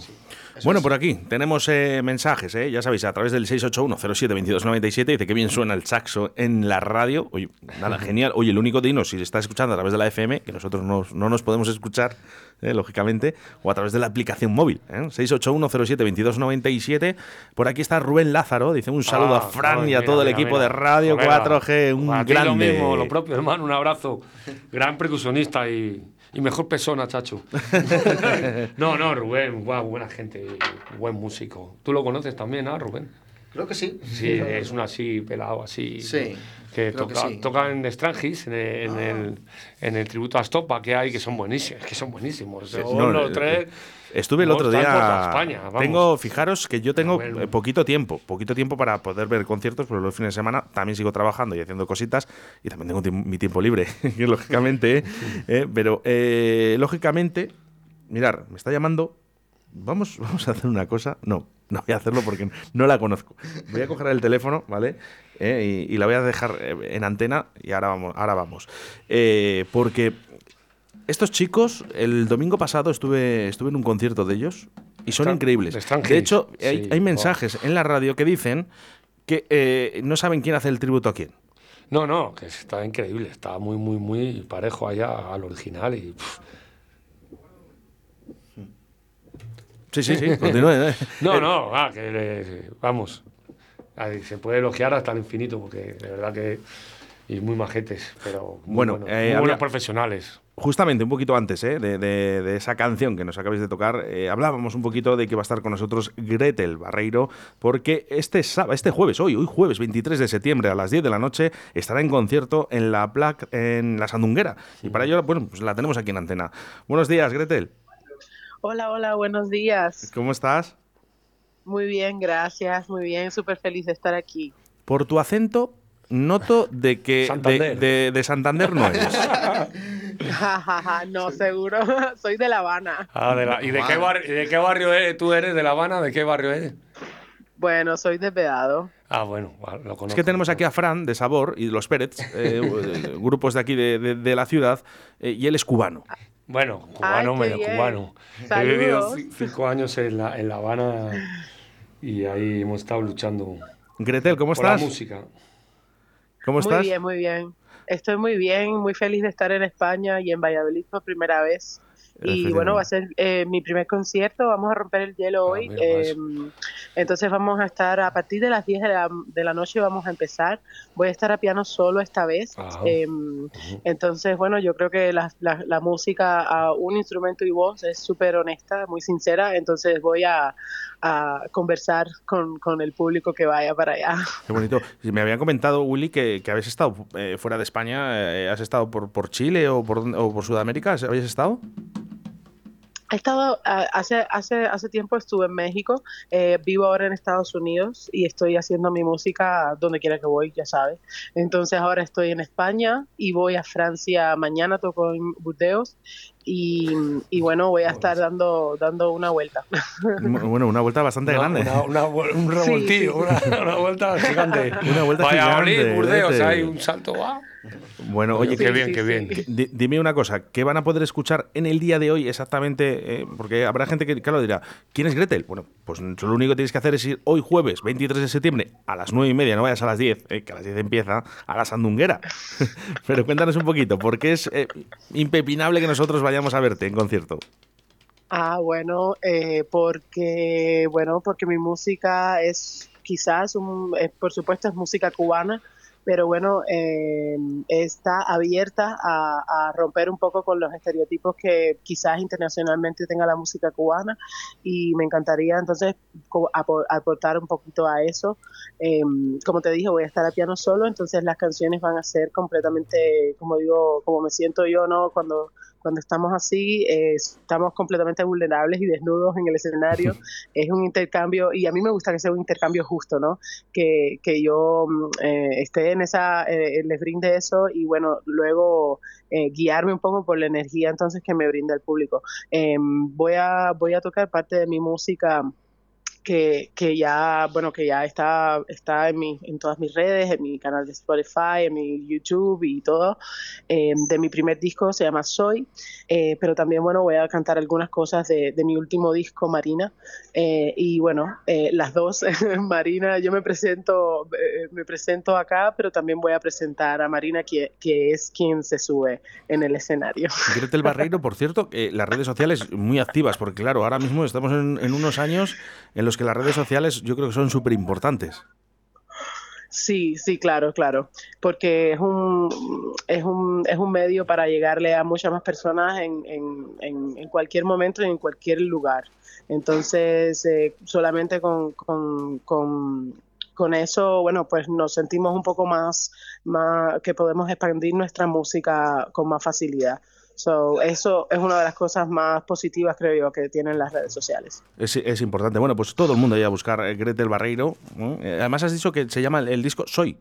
A: Bueno, por aquí tenemos eh, mensajes, eh, ya sabéis, a través del 681-07-2297. Dice que bien suena el saxo en la radio. Oye, nada, genial. Oye, el único dinos, si se está escuchando a través de la FM, que nosotros no, no nos podemos escuchar, eh, lógicamente, o a través de la aplicación móvil. Eh, 681-07-2297. Por aquí está Rubén Lázaro. Dice un saludo
C: Ah,
A: a Fran
C: ay,
A: y a
C: mira,
A: todo el equipo
C: mira.
A: de Radio
C: Colega,
A: 4G. Un grande.
C: Lo mismo, lo propio, hermano, un abrazo. Gran percusionista y, y mejor persona, chacho. no, no, Rubén, guau, buena gente, buen músico. ¿Tú lo conoces también, ah, Rubén?
D: Creo que sí.
C: Sí, es un así pelado, así.
D: Sí,
C: Que
D: creo que
C: toca,
D: sí. Ah.
C: toca en Strangis, en el, en, el, en el tributo a Stopa que hay, que son buenísimos, que son buenísimos. Son
A: No,
C: los
A: eh,
C: tres.
A: Estuve el otro día.
C: España,
A: tengo, fijaros que yo tengo
C: Bueno.
A: poquito tiempo, poquito tiempo para poder ver conciertos, pero los fines de semana también sigo trabajando y haciendo cositas y también tengo mi tiempo libre, lógicamente. ¿eh? Eh, pero eh, lógicamente, mirar, me está llamando. Vamos, vamos a hacer una cosa. No, No voy a hacerlo porque no la conozco. Voy a coger el teléfono, ¿vale? Eh, y, y la voy a dejar en antena y ahora vamos. Ahora vamos. Porque estos chicos, el domingo pasado estuve, estuve en un concierto de ellos y son increíbles. De hecho, hay,
C: wow.
A: mensajes en la radio que dicen que eh, no saben quién hace el tributo a quién.
C: No, no, que está increíble, está muy, muy, muy parejo allá al original y pff,
A: Sí, sí, sí, continúe. ¿eh?
C: No, no, ah, que vamos, ahí se puede elogiar hasta el infinito porque de verdad que y muy majetes, pero muy
A: Bueno,
C: buenos,
A: eh,
C: muy
A: había-
C: buenos profesionales.
A: Justamente un poquito antes ¿eh? de, de- de esa canción que nos acabáis de tocar, eh, hablábamos un poquito de que va a estar con nosotros Gretel Barreiro, porque este, sábado, este jueves, hoy, hoy jueves 23 de septiembre a las 10 de la noche, estará en concierto en la Plac, en la Sandunguera. Y para ello, bueno, pues la tenemos aquí en antena. Buenos días, Gretel.
G: Hola, hola, buenos días.
A: ¿Cómo estás?
G: Muy bien, gracias, muy bien, súper feliz de estar aquí.
A: Por tu acento, noto de que de,
C: Santander.
A: de- de Santander no eres.
G: No, seguro, soy de La Habana.
C: Ah, de la- ¿y, de qué bar- y de qué barrio eres? tú eres? ¿De La Habana? ¿De qué barrio eres?
G: Bueno, soy de Vedado.
C: Ah, bueno, lo conozco.
A: Es que tenemos aquí a Fran de Sabor y los Pérez, eh, grupos de aquí de, de- de la ciudad, eh, y él es cubano.
C: Bueno, cubano, medio
G: bien.
C: cubano. He vivido cinco años en La, en la Habana y ahí hemos estado luchando
A: Gretel, ¿cómo
C: por
A: estás?
C: la música.
A: ¿Cómo
G: Muy
A: estás?
G: bien, muy bien. Estoy muy bien, muy feliz de estar en España y en Valladolid por primera vez. Y bueno, va a ser eh, mi primer concierto, vamos a romper el hielo
C: Ah,
G: hoy. eh, entonces vamos a estar a partir de las 10 de la, de la noche, vamos a empezar. Voy a estar a piano solo esta vez. Eh, entonces, bueno, yo creo que la, la- la música a un instrumento y voz es súper honesta, muy sincera. Entonces voy a, a conversar con, con el público que vaya para allá.
A: Qué bonito. Me habían comentado, Willy, que, que habéis estado eh, fuera de España. eh, ¿Has estado por, por Chile o por, o por Sudamérica? ¿Habéis estado?
G: He estado, hace, hace, hace tiempo estuve en México, eh, vivo ahora en Estados Unidos y estoy haciendo mi música donde quiera que voy, ya sabes. Entonces ahora estoy en España y voy a Francia mañana, toco en Burdeos y, y bueno, voy a estar dando, dando una vuelta.
A: bueno, una vuelta bastante
C: Una-
A: grande.
C: una- una un revoltillo,
G: sí,
C: Una, una vuelta gigante.
A: Una vuelta
C: Valladolid,
A: gigante,
C: Burdeos, hay un salto. ¡guau!
A: Bueno, oye,
C: qué bien,
G: sí,
C: qué bien.
A: dime una cosa, ¿qué van a poder escuchar en el día de hoy exactamente? eh, porque habrá gente que, claro, dirá, ¿quién es Gretel? Bueno, pues lo único que tienes que hacer es ir hoy jueves, 23 de septiembre, a las 9 y media, no vayas a las 10, eh, que a las 10 empieza, a la sandunguera. Pero cuéntanos un poquito, porque es eh, impepinable que nosotros vayamos a verte en concierto.
G: Ah, bueno, eh, porque bueno, porque mi música es quizás, un, es, por supuesto, es música cubana, pero bueno, eh, está abierta a, romper un poco con los estereotipos que quizás internacionalmente tenga la música cubana y me encantaría entonces aportar un poquito a eso. Eh, como te dije, voy a estar a piano solo, entonces las canciones van a ser completamente, como digo, como me siento yo, ¿no? Cuando cuando estamos así, eh, estamos completamente vulnerables y desnudos en el escenario. es un intercambio, y a mí me gusta que sea un intercambio justo, ¿no? Que, que yo mm, eh, esté en esa, eh, les brinde eso y bueno, luego eh, guiarme un poco por la energía entonces que me brinda el público. Em, voy, a, voy a tocar parte de mi música que, que ya, bueno, que ya está, está en, mi, en todas mis redes, en mi canal de Spotify, en mi YouTube y todo, eh, de mi primer disco, se llama Soy, eh, pero también, bueno, voy a cantar algunas cosas de, de mi último disco, Marina, eh, y bueno, eh, las dos, Marina, yo me presento, eh, me presento acá, pero también voy a presentar a Marina, que, que es quien se sube en el escenario.
A: Gretel Barreiro, por cierto, las redes sociales muy activas, porque claro, ahora mismo estamos en, en unos años en los que las redes sociales yo creo que son súper importantes.
G: Sí, sí, claro, claro, porque es un, es un, es un medio para llegarle a muchas más personas en, en, en, en cualquier momento y en cualquier lugar. Entonces, eh, solamente con, con, con, con eso, bueno, pues nos sentimos un poco más, más, que podemos expandir nuestra música con más facilidad. So, eso es una de las cosas más positivas, creo yo, que tienen las redes sociales.
A: Es, es importante. Bueno, pues todo el mundo vaya a buscar eh, Gretel Barreiro. ¿no? Eh, Además has dicho que se llama el, el disco Soy.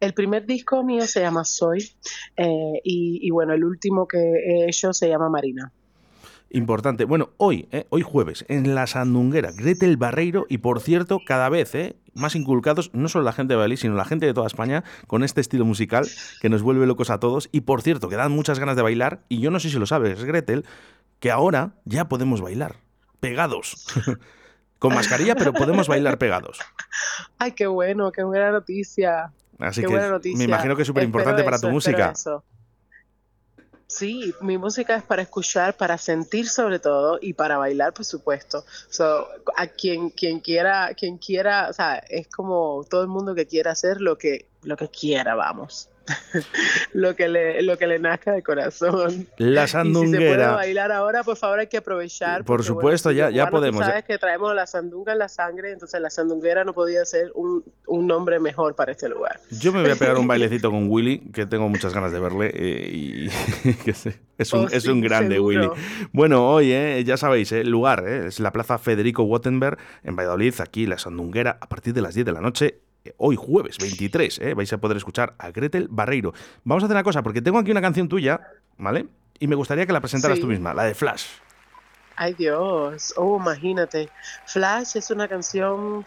G: El primer disco mío se llama Soy eh, y, y bueno, el último que he hecho se llama Marina.
A: Importante. Bueno, hoy, ¿eh? hoy jueves, en la Sandunguera, Gretel Barreiro, y por cierto, cada vez ¿eh? Más inculcados, no solo la gente de Bali, sino la gente de toda España, con este estilo musical que nos vuelve locos a todos. Y por cierto, que dan muchas ganas de bailar, y yo no sé si lo sabes, Gretel, que ahora ya podemos bailar, pegados. con mascarilla, pero podemos bailar pegados.
G: Ay, qué bueno, qué buena noticia.
A: Así
G: Qué
A: que
G: buena noticia.
A: me imagino que es súper importante para tu música.
G: eso. Sí, mi música es para escuchar, para sentir sobre todo y para bailar, por supuesto. So, a quien, quien quiera, quien quiera, o sea, es como todo el mundo que quiera hacer lo que, lo que quiera, vamos. Lo que le, lo que le nazca de corazón.
A: La
G: Y si se puede
A: Sandunguera.
G: bailar ahora, por favor hay que aprovechar.
A: Por supuesto,
G: bueno,
A: ya- ya podemos,
G: Tú
A: ya.
G: sabes que traemos la sandunga en la sangre, entonces la sandunguera no podía ser un, un nombre mejor para este lugar.
A: Yo me voy a pegar un bailecito con Willy, que tengo muchas ganas de verle. eh, y que es, es un,
G: Oh,
A: es
G: sí,
A: un grande,
G: seguro.
A: Willy. Bueno, hoy, eh, ya sabéis, eh, el lugar eh, es la Plaza Federico Wattenberg en Valladolid, aquí la Sandunguera, a partir de las 10 de la noche. Eh, Hoy jueves 23, eh, vais a poder escuchar a Gretel Barreiro. Vamos a hacer una cosa, porque tengo aquí una canción tuya, ¿vale? Y me gustaría que la presentaras
G: Sí.
A: tú misma, la de Flash.
G: Ay Dios, oh, imagínate. Flash es una canción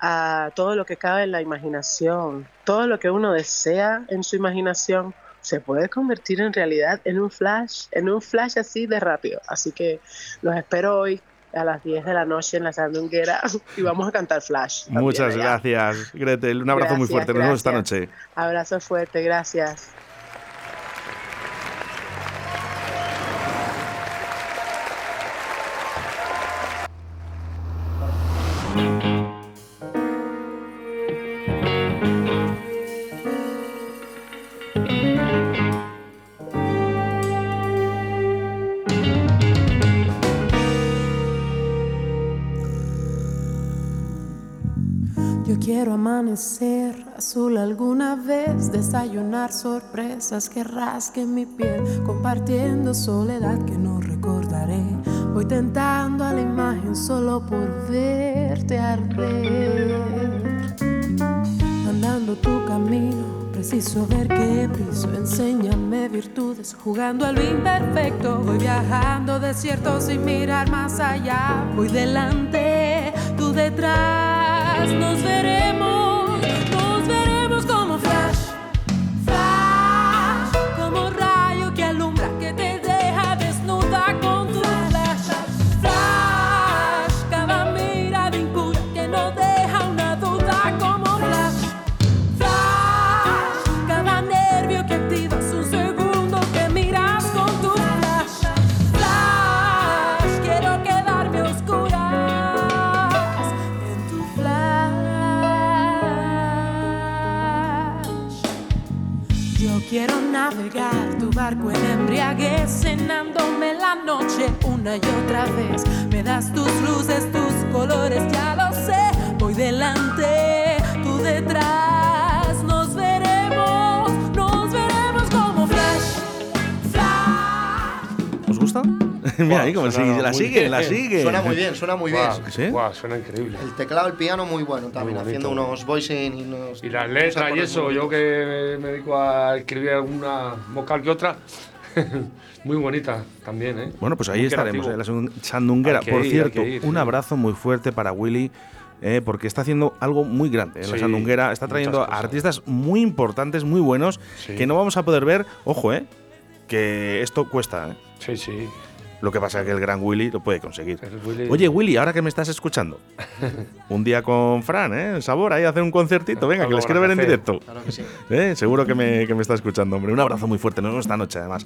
G: a todo lo que cabe en la imaginación. Todo lo que uno desea en su imaginación se puede convertir en realidad en un flash, en un flash así de rápido. Así que los espero hoy a las 10 de la noche en la sandunguera y vamos a cantar flash.
A: Muchas
G: allá.
A: gracias, Gretel. Un abrazo muy fuerte. Nos vemos esta noche.
G: Abrazo fuerte, gracias.
H: Amanecer azul alguna vez, desayunar sorpresas que rasquen mi piel, compartiendo soledad que no recordaré. Voy tentando a la imagen solo por verte arder. Andando tu camino, preciso ver qué piso. Enséñame virtudes, jugando a lo imperfecto. Voy viajando desiertos sin mirar más allá. Voy delante, tú detrás. Nos veremos, una y otra vez. Me das tus luces, tus colores, ya lo sé. Voy delante, tú detrás. Nos veremos, nos veremos como flash, flash.
A: ¿Os gusta? Mira ahí como sigue, la sigue, la
C: bien.
A: sigue.
D: Suena muy bien, suena muy bien.
C: Guau,
A: ¿Sí?
C: guau, suena increíble.
D: El teclado, el piano muy bueno también,
C: Muy
D: haciendo unos voicing y unos...
C: Y las letras y eso, yo que me dedico a escribir alguna vocal que otra, muy bonita también, ¿eh?
A: Bueno, pues ahí
C: Muy
A: estaremos, en la Sandun- Sandunguera. Por
C: ir,
A: cierto,
C: ir,
A: un abrazo muy fuerte para Willy. eh, porque está haciendo algo muy grande en la
C: Sí,
A: Sandunguera. Está trayendo a artistas muy importantes, muy buenos,
C: Sí.
A: que no vamos a poder ver. Ojo, eh, que esto cuesta. eh.
C: Sí, sí.
A: Lo que pasa es que el gran Willy lo puede conseguir.
C: Willy-
A: Oye, Willy, ahora que me estás escuchando, un día con Fran, ¿eh? Sabor, ahí hacer un concertito. Venga, que les quiero ver en directo.
D: Claro que sí.
A: ¿Eh? Seguro que me, que me está escuchando, hombre. Un abrazo muy fuerte. Nos vemos esta noche, además.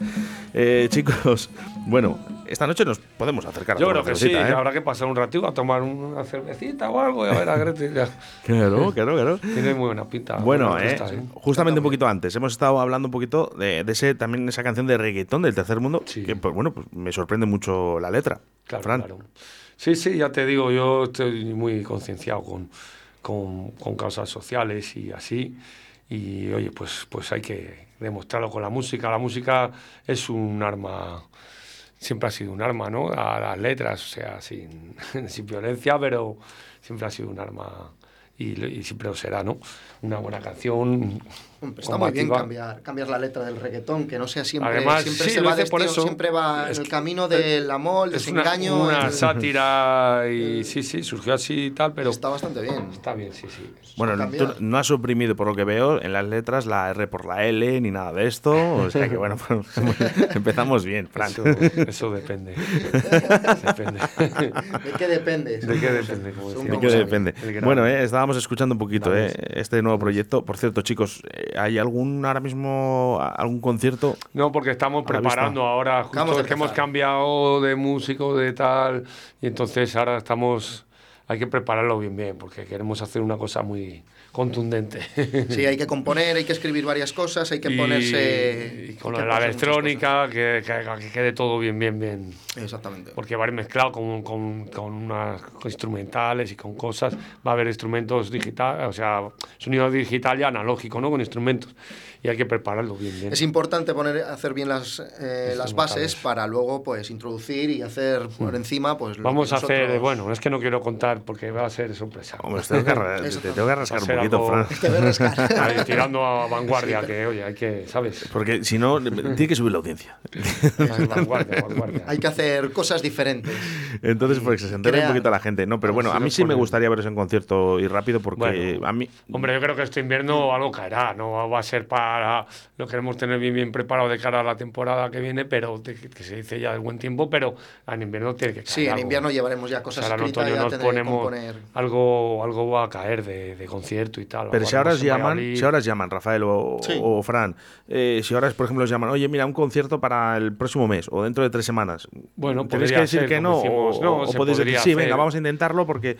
A: Eh, chicos, bueno, esta noche nos podemos acercar a
C: Yo creo que sí,
A: cervecita, ¿eh?
C: habrá que pasar un ratito a tomar una cervecita o algo y a ver a Gretel.
A: Claro, claro, claro.
C: Tiene muy buena pinta.
A: Bueno,
C: buena
A: eh,
C: artista, ¿eh?
A: justamente un poquito antes, hemos estado hablando un poquito de, de ese también esa canción de reggaetón del tercer mundo,
C: Sí.
A: que pues, bueno, pues me sorprende mucho la letra.
C: Claro,
A: Fran.
C: claro. Sí, sí, ya te digo, yo estoy muy concienciado con, con, con causas sociales y así. Y oye, pues, pues hay que demostrarlo con la música. La música es un arma, siempre ha sido un arma, ¿no? A las letras, o sea, sin, sin violencia, pero siempre ha sido un arma y, y siempre lo será, ¿no? Una buena canción
D: Hombre, Está muy bien cambiar, cambiar la letra del reggaetón, que no sea siempre,
C: Además,
D: siempre
C: sí,
D: se
C: lo
D: va,
C: por eso.
D: siempre va en el
C: que-
D: camino del amor, el
C: Es una,
D: desengaño.
C: una
D: el-
C: sátira y sí, sí, surgió así y tal, pero
D: Está bastante bien.
C: está bien, sí, sí.
A: Bueno, tú no has suprimido, por lo que veo, en las letras la R por la L ni nada de esto. O sea que, bueno, pues, empezamos bien, Fran.
C: Eso, eso depende. depende.
D: ¿De qué depende?
C: ¿De qué depende?
A: Bueno, eh, estábamos escuchando un poquito eh, este nuevo proyecto. Por cierto, chicos, eh, ¿hay algún ahora mismo algún concierto?
C: No, porque estamos preparando
A: vista.
C: ahora, justo que hemos cambiado de músico, de tal, y entonces ahora estamos, hay que prepararlo bien, bien, porque queremos hacer una cosa muy contundente.
D: Sí, hay que componer, hay que escribir varias cosas, hay que
C: Y-
D: ponerse.
C: y con la electrónica, que, que- que quede todo bien, bien, bien.
D: Exactamente.
C: Porque va a ir mezclado con, con, con unas instrumentales y con cosas. Va a haber instrumentos digitales, o sea, sonido digital y analógico, ¿no? Con instrumentos. Y hay que prepararlo bien, bien.
D: Es importante poner, hacer bien las, eh, las bases para luego pues introducir y hacer por encima pues lo
C: Vamos
D: que
C: a hacer,
D: nosotros-
C: bueno, es que no quiero contar porque va a ser sorpresa.
A: Hombre, te tengo que, te tengo que rascar
C: a
A: un poquito,
C: algo-
A: Fran.
D: Te voy a rascar.
C: Ahí, tirando a vanguardia, que oye, hay que, ¿sabes?
A: Porque si no, tiene que subir la audiencia.
C: vanguardia, vanguardia.
D: Hay que hacer cosas diferentes.
A: Entonces, pues que se entere un poquito la gente. No, pero bueno,
C: si
A: a mí
C: lo
A: sí me gustaría veros en concierto y rápido porque
C: Bueno.
A: a mí.
C: Hombre, yo creo que este invierno algo caerá, no va a ser para. Lo queremos tener bien, bien preparado de cara a la temporada que viene, pero de- que se dice ya de buen tiempo, pero en invierno tiene que caer.
D: Sí, en
C: algo.
D: invierno llevaremos ya
C: O
D: cosas
C: sea, ahora en
D: escritas,
C: otoño
D: ya
C: nos ponemos algo, algo va a caer de, de concierto y tal.
A: Pero si ahora os
C: en
A: llaman, si ahora os llaman, Rafael o,
D: Sí.
A: o Fran, eh, si ahora, por ejemplo, os llaman, oye, mira, un concierto para el próximo mes o dentro de tres semanas.
C: Bueno,
A: tenéis que decir
C: ser,
A: que no,
C: decimos,
A: o,
C: no,
A: o
C: se
A: podéis decir,
C: podría
A: sí,
C: hacer.
A: venga, vamos a intentarlo porque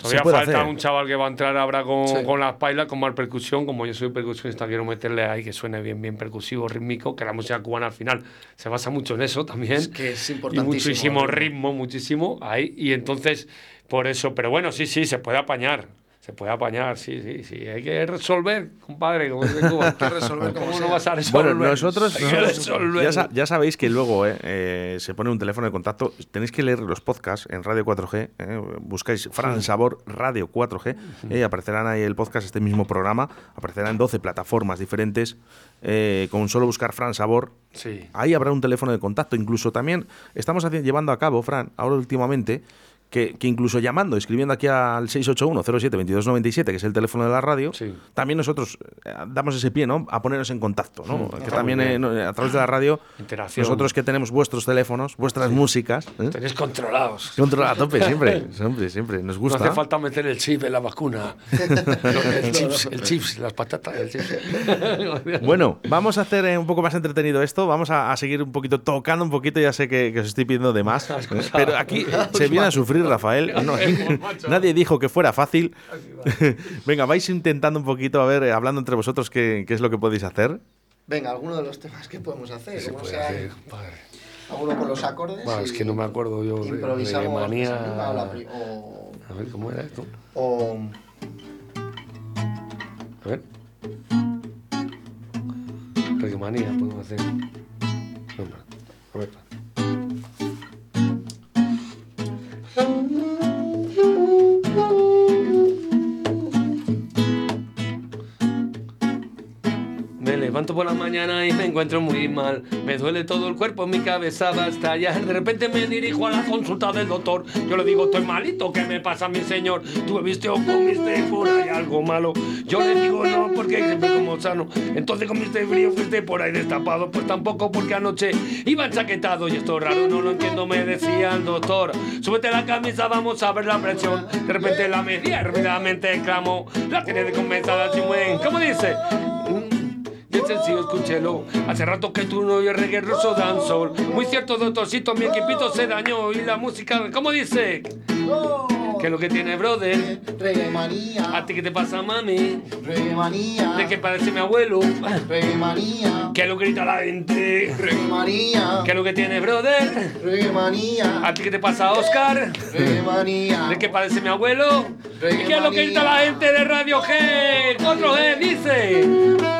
C: Todavía falta
A: hacer.
C: un chaval que va a entrar ahora con,
D: Sí.
C: con las pailas, con más percusión. Como yo soy percusionista, quiero meterle ahí que suene bien, bien percusivo, rítmico, que la música cubana al final se basa mucho en eso también.
D: Es que es
C: y
D: importantísimo.
C: muchísimo
D: el
C: ritmo, muchísimo ahí. Y entonces, por eso, pero bueno, sí, sí, se puede apañar. Se puede apañar, sí, sí, sí. Hay que resolver, compadre, como dice Cuba. Hay
D: que resolver
C: ¿Cómo
D: sea.
C: no vas a resolver?
A: Bueno, nosotros,
C: Hay que
A: nosotros-
C: resolver.
A: ya, sa- ya sabéis que luego eh, eh, se pone un teléfono de contacto. Tenéis que leer los podcasts en Radio 4G. eh, buscáis Fran Sabor Radio 4G eh, y aparecerán ahí el podcast, este mismo programa. Aparecerá en 12 plataformas diferentes. eh, con solo buscar Fran Sabor.
C: Sí.
A: Ahí habrá un teléfono de contacto. Incluso también estamos haci- llevando a cabo, Fran, ahora últimamente, que, que incluso llamando, escribiendo aquí al 681-07-2297, que es el teléfono de la radio,
C: Sí.
A: también nosotros eh, damos ese pie, ¿no? A ponernos en contacto, ¿no? Que también eh, no, a través de la radio, nosotros que tenemos vuestros teléfonos, vuestras músicas, ¿eh?
C: Tenéis controlados.
A: controla a tope siempre, siempre, siempre. Nos
C: No
A: gusta.
C: hace falta meter el chip en la vacuna. el, chips, el chips, las patatas, el chips.
A: Bueno, vamos a hacer eh, un poco más entretenido esto. Vamos a, a seguir un poquito tocando un poquito. Ya sé que, que os estoy pidiendo de más. Pero aquí se viene a sufrir, Rafael. No, nadie dijo que fuera fácil. Venga, vais intentando un poquito, a ver, hablando entre vosotros, qué, qué es lo que podéis hacer.
D: Venga, alguno de los temas que podemos hacer.
C: Se
D: como
C: puede
D: sea,
C: hacer, padre.
D: alguno con los acordes.
C: Bueno, es que no me acuerdo yo de- de manía.
D: pues, anima o la pri- o,
C: A ver, ¿cómo era esto?
D: o
C: A ver. Podemos hacer. A ver. Me levanto por la mañana y me encuentro muy mal. Me duele todo el cuerpo, mi cabeza va a estallar. De repente me dirijo a la consulta del doctor. Yo le digo, estoy malito, ¿qué me pasa, mi señor? ¿Tú bebiste o comiste por ahí algo malo? Yo le digo, no, porque siempre como sano. Entonces comiste frío, fuiste por ahí destapado. Pues tampoco porque anoche iba enchaquetado. Y esto raro, no lo entiendo, me decía el doctor. Súbete la camisa, vamos a ver la presión. De repente la medía, rápidamente exclamó. La tiene de comenzada, buen. ¿Cómo dice? El sencillo, escúchelo. Hace rato que tú no oyes reggae ruso dancehall. Muy cierto, doctorcito, mi equipito se dañó. Y la música, ¿cómo dice? ¿Qué es lo que tiene, brother?
D: Reggae manía.
C: ¿A ti qué te pasa, mami?
D: Reggae manía.
C: ¿De qué parece mi abuelo?
D: Reggae manía.
C: ¿Qué es lo que grita la gente?
D: Reggae manía.
C: ¿Qué es lo que tiene, brother?
D: Reggae manía.
C: ¿A ti qué te pasa, Oscar?
D: Reggae manía.
C: ¿De qué parece mi abuelo? ¿Y qué es lo que grita la gente de Radio G? 4G dice.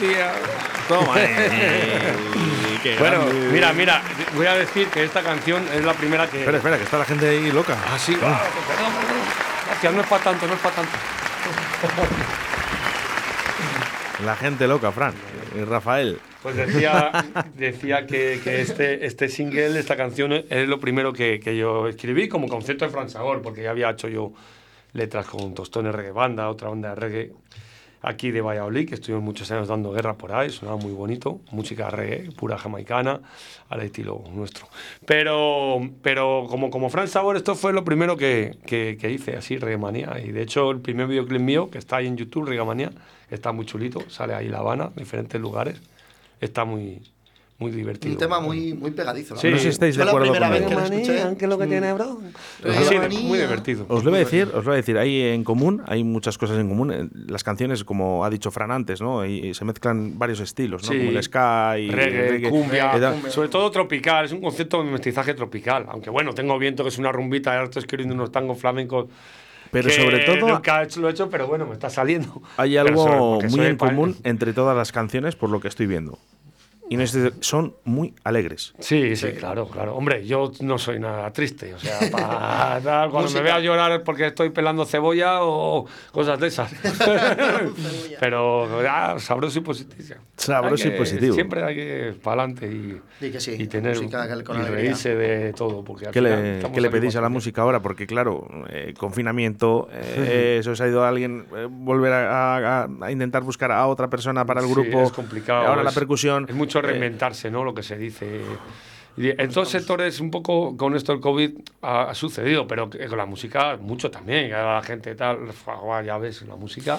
C: Tía.
A: Toma. eh, qué
C: Bueno,
A: grande.
C: mira, mira, voy a decir que esta canción es la primera que.
A: Espera, espera, que está la gente ahí loca.
C: Ah, sí, ah, perdón, perdón. Gracias, no es para tanto, no es para tanto.
A: La gente loca, Fran. Y Rafael.
C: Pues decía, decía que, que este, este single, esta canción, es lo primero que, que yo escribí como concepto de Fran Sabor, porque ya había hecho yo letras con Tostones Reggae Banda, otra banda de reggae aquí de Valladolid, que estuvimos muchos años dando guerra por ahí, sonaba muy bonito, música reggae, pura jamaicana, al estilo nuestro. Pero, pero como, como Fran Sabor, esto fue lo primero que, que, que hice, así, Reggae Manía. Y de hecho, el primer videoclip mío, que está ahí en YouTube, Reggae Manía, está muy chulito, sale ahí La Habana, diferentes lugares, está muy, muy divertido.
D: Un tema muy, muy pegadizo. la
C: Sí.
A: No sé si estáis de acuerdo
D: primera vez
A: conmigo.
D: que lo escuché.
C: ¿Qué es lo que tiene, bro?
D: Reggae
C: Sí, muy divertido.
A: Os lo voy a decir, os lo voy a decir, hay en común, hay muchas cosas en común. Eh, Las canciones, como ha dicho Fran antes, ¿no? Y se mezclan varios estilos, ¿no?
C: Sí.
A: Como el ska y
C: reggae,
A: reggae.
C: cumbia,
A: tal.
D: cumbia.
C: sobre todo tropical, es un concepto de mestizaje tropical. Aunque bueno, tengo viento que es una rumbita, ahora estoy escribiendo unos tangos flamencos.
A: Pero
C: que
A: sobre todo
C: Nunca lo he hecho, pero bueno, me está saliendo.
A: hay algo muy en común entre todas las canciones, por lo que estoy viendo. Y no es decir, son muy alegres.
C: Sí, sí, claro, claro. Hombre, yo no soy nada triste. O sea, pa- tal, cuando
D: Música.
C: me vea llorar porque estoy pelando cebolla o cosas de esas. Pero ah, sabroso y positivo.
A: Sabroso y positivo.
C: Siempre hay que para adelante y,
D: que sí,
C: y tener
D: música que- con
C: y reírse de todo. Porque
A: ¿Qué le, qué pedís a la
C: para-
A: música ahora? Porque claro, eh, confinamiento, eh, eso os ha ido a alguien eh, volver a, a- a intentar buscar a otra persona para el
C: Sí,
A: grupo.
C: es complicado.
A: Ahora la percusión.
C: Es mucho
A: eh,
C: reinventarse, ¿no? Lo que se dice. En todos sectores, un poco con esto del COVID ha, ha sucedido, pero con la música mucho también. La gente tal, ya ves, la música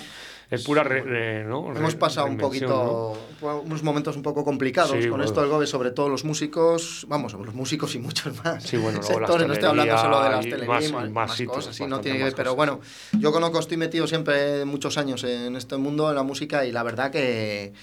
C: es pura. re- re- ¿no?
D: Hemos pasado un poquito, unos momentos un poco complicados
C: Sí,
D: con
C: bueno.
D: esto del GOBE, sobre todo los músicos, vamos, los músicos y muchos más
C: Sí, bueno,
D: sectores, no estoy hablando solo de la
C: hostelería y
D: hostelería y
C: más-
D: más,
C: más sitios,
D: cosas, sí, no tiene que ver, pero bueno, yo conozco, estoy metido siempre muchos años en este mundo, en la música, y la verdad que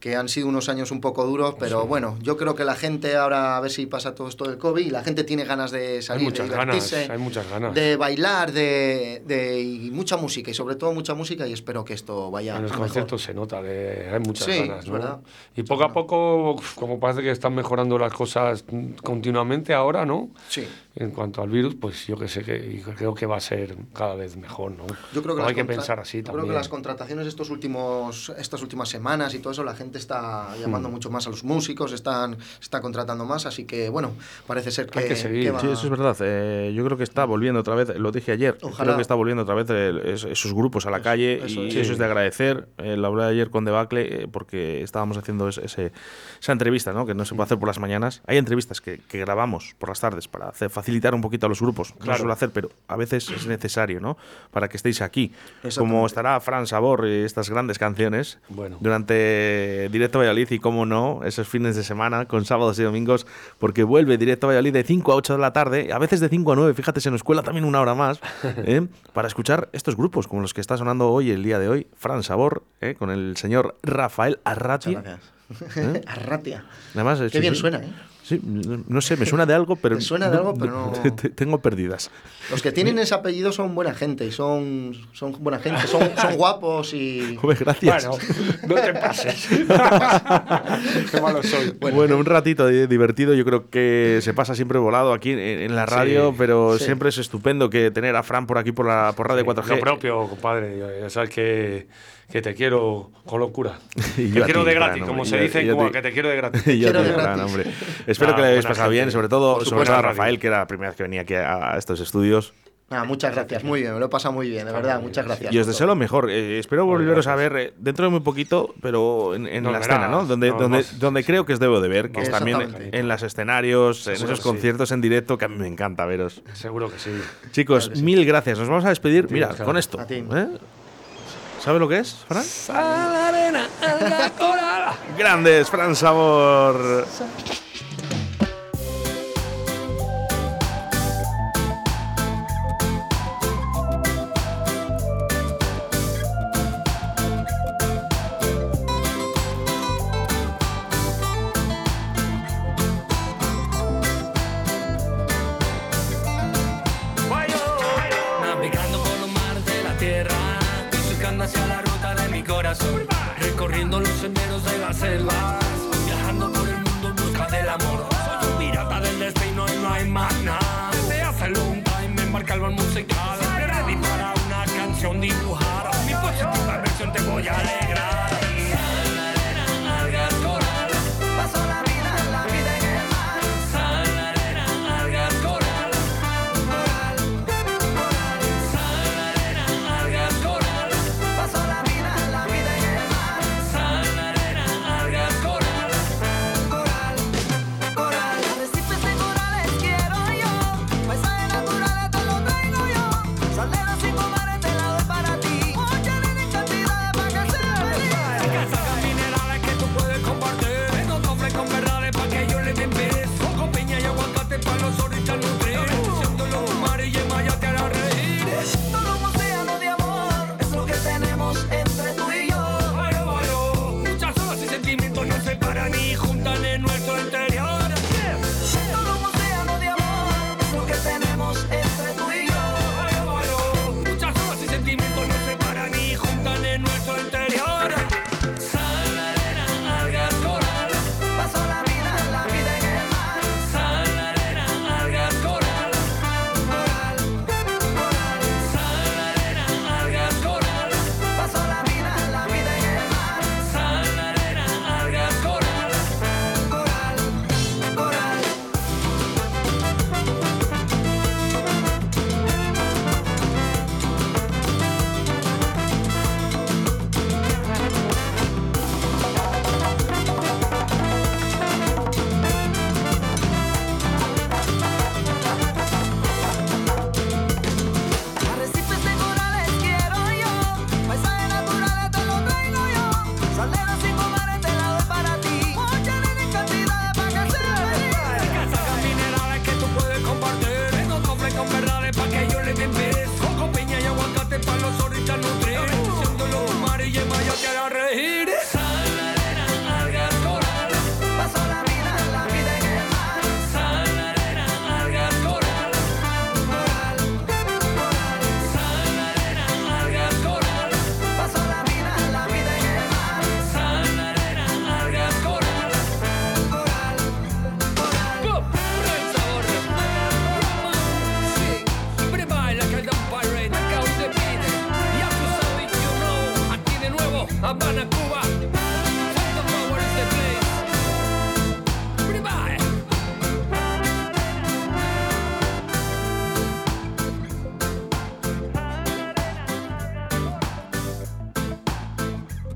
D: que han sido unos años un poco duros, pero bueno, yo creo que la gente ahora a ver si pasa todo esto del COVID y la gente tiene ganas de salir,
C: muchas
D: de
C: ganas,
D: divertirse,
C: hay muchas ganas.
D: de bailar, de, de y mucha música y sobre todo mucha música y espero que esto vaya
C: En los
D: mejor.
C: conciertos se nota que hay muchas
D: Sí,
C: ganas, ¿no?
D: verdad.
C: Y poco a poco, como parece que están mejorando las cosas continuamente ahora, ¿no?
D: Sí.
C: En cuanto al virus, pues yo que sé que creo que va a ser cada vez mejor, ¿no?
D: Yo creo que las
C: hay que pensar así
D: yo
C: también.
D: creo que las contrataciones estos últimos, estas últimas semanas y todo eso, la gente está llamando
C: Hmm.
D: mucho más a los músicos, están, está contratando más, así que bueno, parece ser que,
C: Hay que seguir.
D: va-
A: Sí, eso es verdad. Eh, yo creo que está volviendo otra vez, lo dije ayer,
D: Ojalá.
A: creo que está volviendo otra vez el- esos grupos a la calle
D: eso
A: y
D: es.
A: eso es de agradecer. Eh, lo hablé ayer con Debacle eh, porque estábamos haciendo ese- esa entrevista ¿no? que no se puede hacer por las mañanas. Hay entrevistas que, que grabamos por las tardes para hacer- facilitar un poquito a los grupos. No
C: Claro.
A: se suele hacer, pero a veces es necesario ¿no? para que estéis aquí. Como estará Fran Sabor y estas grandes canciones
C: Bueno.
A: durante Directo Valladolid y, cómo no, esos fines de semana con sábados y domingos, porque vuelve Directo Valladolid de 5 a 8 de la tarde, a veces de 5 a 9, fíjate, se nos cuela también una hora más, ¿eh? para escuchar estos grupos como los que está sonando hoy, el día de hoy, Fran Sabor, ¿eh? con el señor Rafael Arrati.
D: Muchas gracias. Arratia.
A: Además, eh,
D: Qué
A: sí,
D: bien
A: sí.
D: suena, ¿eh?
A: Sí, no sé, me suena de algo, pero.
D: Te suena de algo, pero no-
A: te- te- Tengo perdidas.
D: Los que tienen ese apellido son buena gente y son, son buena gente, son, son guapos y...
A: Joder, gracias.
C: Bueno, no te pases. Qué malo soy.
A: Bueno, un ratito di- divertido, yo creo que se pasa siempre volado aquí en, en la radio,
C: Sí,
A: pero
D: sí.
A: siempre es estupendo que tener a Fran por aquí por la por Radio 4G.
C: Lo propio, compadre. Ya sabes que, que te quiero con locura.
A: Y
C: te quiero
A: ti,
C: de gratis, como se
A: yo-
C: dice, como
A: te-
C: que te quiero de gratis.
A: Y yo
D: Quiero de gratis.
A: hombre. Espero
C: Ah,
A: que le hayáis pasado bien, sobre todo, sobre todo a. Rafael, que era la primera vez que venía aquí a, a estos estudios.
D: Ah, muchas gracias, muy bien, me lo he pasado muy bien, de verdad, muchas gracias.
A: Y os deseo lo mejor. Eh, espero volveros a ver eh, dentro de muy poquito, pero en, en
C: Nos
A: la
C: verás.
A: escena, ¿no? Donde,
C: No,
A: donde,
C: más.
A: donde creo que os debo de ver, que es también en los escenarios, en
C: Seguro
A: esos
C: que sí.
A: conciertos en directo, que a mí me encanta veros.
C: Seguro que sí.
A: Chicos, mil gracias. Nos vamos a despedir, mira, con esto.
D: A ti.
A: ¿eh? ¿Sabe lo que es, Fran?
C: A la arena, a la.
A: Grandes, Fran Sabor.